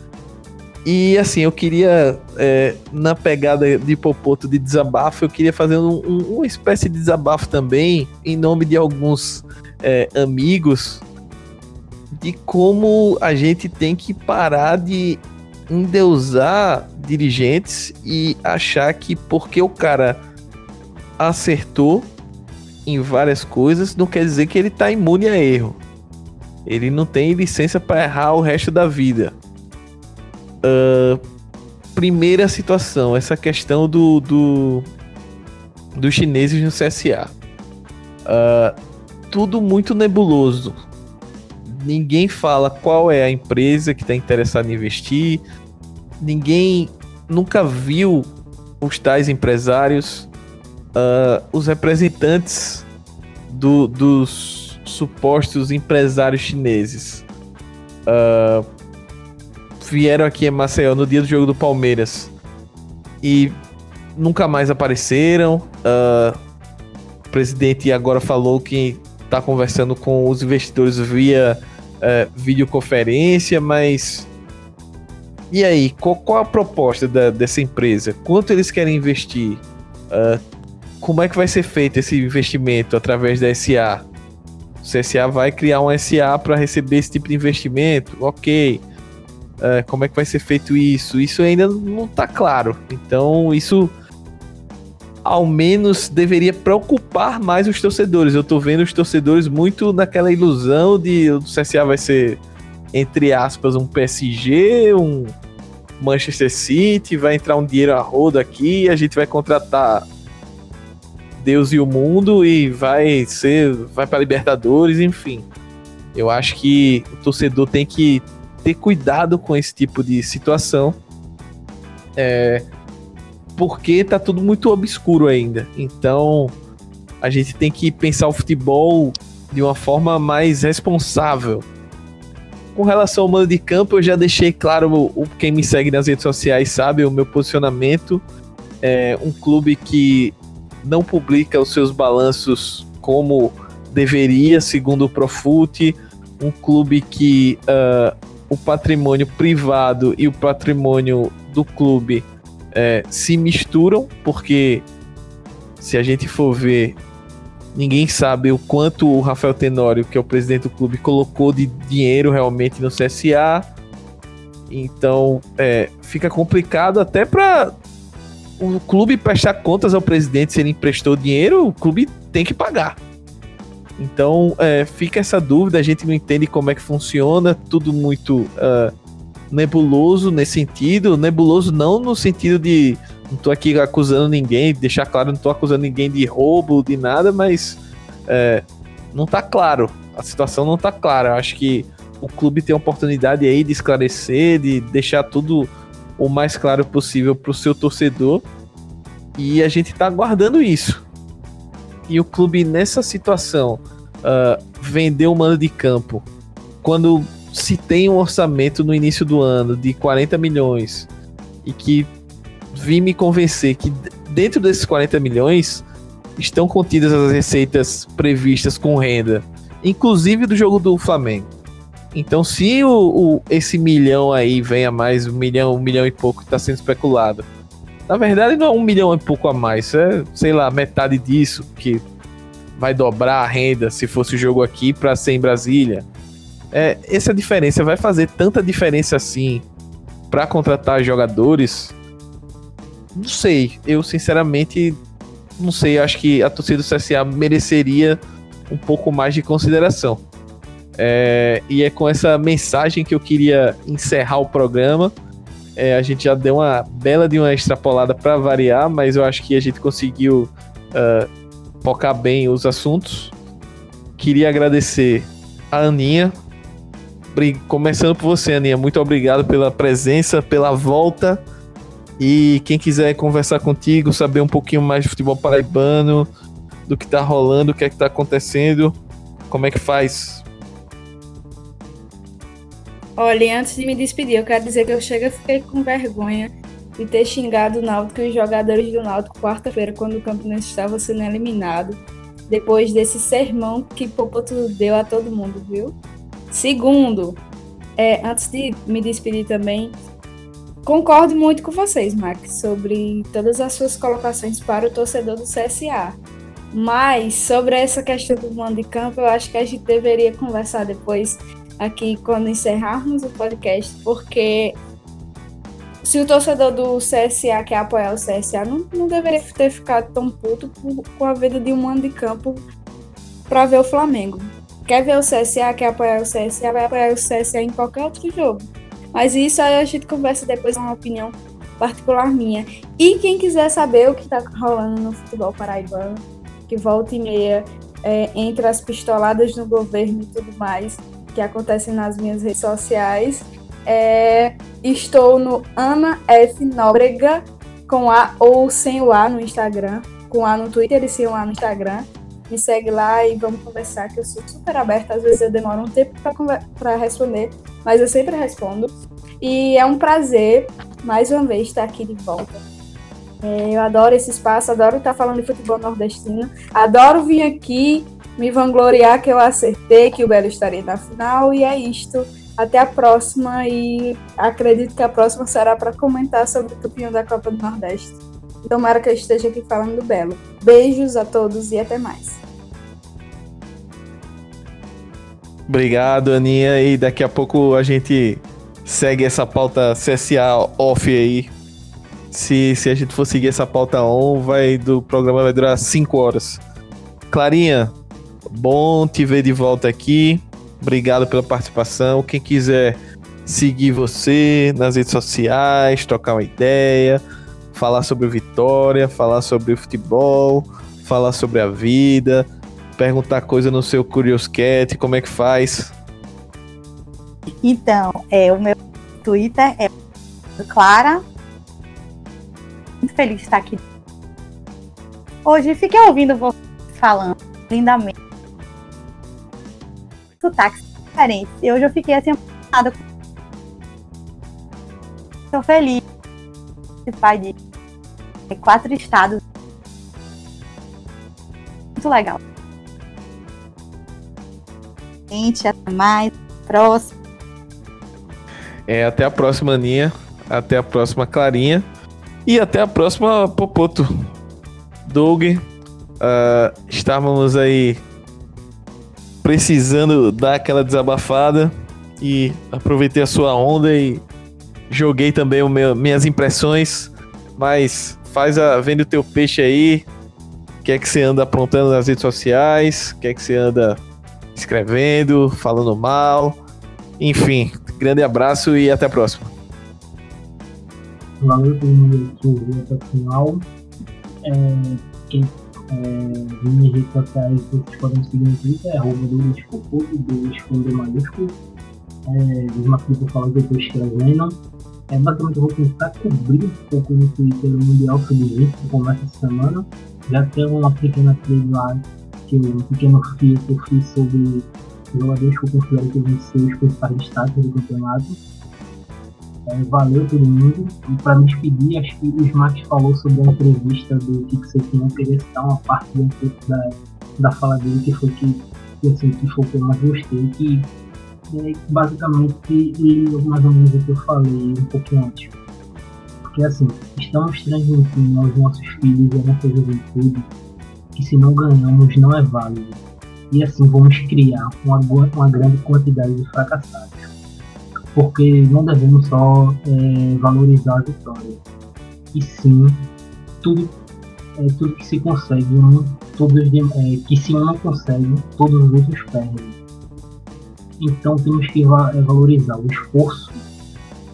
E assim, eu queria, é, na pegada de Popoto de desabafo, eu queria fazer um, um, uma espécie de desabafo também, em nome de alguns é, amigos, de como a gente tem que parar de endeusar dirigentes e achar que porque o cara acertou em várias coisas, não quer dizer que ele tá imune a erro. Ele não tem licença para errar o resto da vida. Uh, primeira situação, essa questão do, do dos chineses no CSA. Uh, ah, tudo muito nebuloso. Ninguém fala qual é a empresa que está interessada em investir. Ninguém nunca viu os tais empresários, uh, os representantes do, dos supostos empresários chineses. Uh, vieram aqui em Maceió no dia do jogo do Palmeiras e nunca mais apareceram. Uh, o presidente agora falou que está conversando com os investidores via uh, videoconferência, mas. E aí, qual, qual a proposta da, dessa empresa? Quanto eles querem investir? Uh, como é que vai ser feito esse investimento através da SA? O CSA vai criar um SA para receber esse tipo de investimento? Ok uh, como é que vai ser feito isso. Isso ainda não está claro. Então, isso ao menos deveria preocupar mais os torcedores. Eu tô vendo os torcedores muito naquela ilusão de o CSA vai ser, entre aspas, um PSG, um Manchester City, vai entrar um dinheiro a roda aqui, a gente vai contratar Deus e o mundo e vai ser, vai para Libertadores, enfim. Eu acho que o torcedor tem que ter cuidado com esse tipo de situação. É, porque tá tudo muito obscuro ainda. Então, a gente tem que pensar o futebol de uma forma mais responsável. Com relação ao mando de campo, eu já deixei claro, o, quem me segue nas redes sociais sabe o meu posicionamento. É um clube que não publica os seus balanços como deveria, segundo o Profut. Um clube que uh, o patrimônio privado e o patrimônio do clube é, se misturam, porque se a gente for ver, ninguém sabe o quanto o Rafael Tenório, que é o presidente do clube, colocou de dinheiro realmente no CSA. Então é, fica complicado até para o clube prestar contas ao presidente se ele emprestou dinheiro, o clube tem que pagar. Então é, fica essa dúvida, a gente não entende como é que funciona, tudo muito uh, nebuloso nesse sentido. Nebuloso não no sentido de não tô aqui acusando ninguém, deixar claro, não tô acusando ninguém de roubo, de nada, mas é, não tá claro. A situação não tá clara. Eu acho que o clube tem a oportunidade aí de esclarecer, de deixar tudo o mais claro possível pro seu torcedor. E a gente tá aguardando isso. E o clube nessa situação uh, vendeu o mando de campo quando se tem um orçamento no início do ano de 40 milhões e que vi me convencer que dentro desses 40 milhões estão contidas as receitas previstas com renda, inclusive do jogo do Flamengo. Então, se o, o esse milhão aí venha mais, um milhão, um milhão e pouco está sendo especulado, na verdade não é um milhão e pouco a mais, é, sei lá, metade disso, que vai dobrar a renda se fosse o jogo aqui para ser em Brasília. É, essa diferença vai fazer tanta diferença assim para contratar jogadores? Não sei. Eu sinceramente não sei. Acho que a torcida do CSA mereceria um pouco mais de consideração. É, e é com essa mensagem que eu queria encerrar o programa. É, a gente já deu uma bela de uma extrapolada para variar, mas eu acho que a gente conseguiu uh, focar bem os assuntos. Queria agradecer a Aninha Começando por você, Aninha, muito obrigado pela presença, pela volta. E quem quiser conversar contigo, saber um pouquinho mais de futebol paraibano, do que tá rolando, o que é que tá acontecendo, como é que faz? Olha, antes de me despedir, eu quero dizer que eu chego fiquei com vergonha de ter xingado o Náutico e os jogadores do Náutico quarta-feira, quando o Campinense estava sendo eliminado, depois desse sermão que Popoto deu a todo mundo, viu? Segundo, é, antes de me despedir também, concordo muito com vocês, Max, sobre todas as suas colocações para o torcedor do CSA. Mas sobre essa questão do mando de campo, eu acho que a gente deveria conversar depois aqui quando encerrarmos o podcast, porque se o torcedor do CSA quer apoiar o CSA, não, não deveria ter ficado tão puto com a vida de um mando de campo para ver o Flamengo. Quer ver o CSA, quer apoiar o CSA, vai apoiar o CSA em qualquer outro jogo. Mas isso aí a gente conversa depois, é uma opinião particular minha. E quem quiser saber o que está rolando no futebol paraibano, que volta e meia é, entre as pistoladas no governo e tudo mais que acontecem nas minhas redes sociais, é, estou no Ana F. Nóbrega, com A ou sem o A no Instagram, com A no Twitter e sem o A no Instagram me segue lá e vamos conversar, que eu sou super aberta. Às vezes eu demoro um tempo para responder, mas eu sempre respondo. E é um prazer, mais uma vez, estar aqui de volta. É, eu adoro esse espaço, adoro estar falando de futebol nordestino, adoro vir aqui me vangloriar que eu acertei, que o Belo estaria na final, e é isto. Até a próxima e acredito que a próxima será para comentar sobre o campeão da Copa do Nordeste. Tomara que eu esteja aqui falando do Belo. Beijos a todos e até mais. Obrigado, Aninha. E daqui a pouco a gente segue essa pauta CSA off aí. Se, se a gente for seguir essa pauta on, vai do programa vai durar 5 horas. Clarinha, bom te ver de volta aqui. Obrigado pela participação. Quem quiser seguir você nas redes sociais, trocar uma ideia, falar sobre Vitória, falar sobre futebol, falar sobre a vida, perguntar coisa no seu Curioscat, como é que faz? Então, é, o meu Twitter é Clara. Muito feliz de estar aqui. Hoje fiquei ouvindo você falando lindamente. Sotaques diferentes. E hoje eu fiquei assim, emocionada. Estou feliz de participar de quatro estados. Muito legal. Gente, até mais. Próximo. É, até a próxima, Aninha. Até a próxima, Clarinha. E até a próxima, Popoto. Doug, uh, estávamos aí precisando dar aquela desabafada e aproveitei a sua onda e joguei também o meu, minhas impressões, mas faz a vende o teu peixe aí. O que é que você anda aprontando nas redes sociais? O que é que você anda escrevendo, falando mal? Enfim, grande abraço e até a próxima. Valeu todo mundo que ouviu até o final. É, quem é, minhas redes sociais, vocês podem seguir no Twitter, é arroba Cocudo, Douglas com D maiúsculo. É, mesma coisa que eu falo que estou escrevendo. É, basicamente eu vou tentar cobrir um pouco no Twitter o Mundial Sub-20 que começa essa semana. Já tem uma pequena thread lá, que um pequeno fio que eu fiz sobre jogadores que eu considero que vão ser os principais destaques do campeonato. É, valeu todo mundo. E para me despedir, acho que o Smack falou sobre a entrevista do Kiko Sequinha. Eu queria citar uma parte da, da fala dele, que foi que, que, assim, que foi que eu mais gostei. Que é, basicamente ele mais ou menos o que eu falei um pouquinho antes. Porque assim, estamos transmitindo aos nossos filhos e à nossa juventude que se não ganhamos não é válido. E assim vamos criar uma, uma grande quantidade de fracassados. Porque não devemos só é, valorizar a vitória, e sim tudo, é, tudo que se consegue, um, todos, é, que se um não consegue, todos os outros perdem então temos que é, valorizar o esforço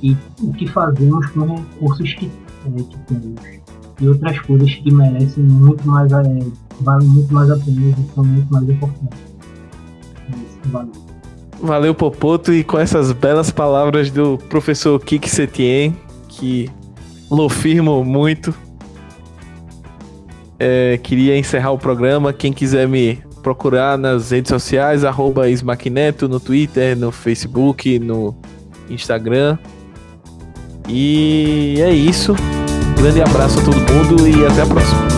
e o que fazemos com os recursos que, é, que temos. E outras coisas que merecem muito mais, é, valem muito mais a pena e são muito mais importantes. Valeu. Valeu, Popoto, e com essas belas palavras do professor Kik Setien, que lo firmo muito. É, queria encerrar o programa. Quem quiser me procurar nas redes sociais, arroba Ismaquineto, no Twitter, no Facebook, no Instagram. E é isso. Grande abraço a todo mundo e até a próxima.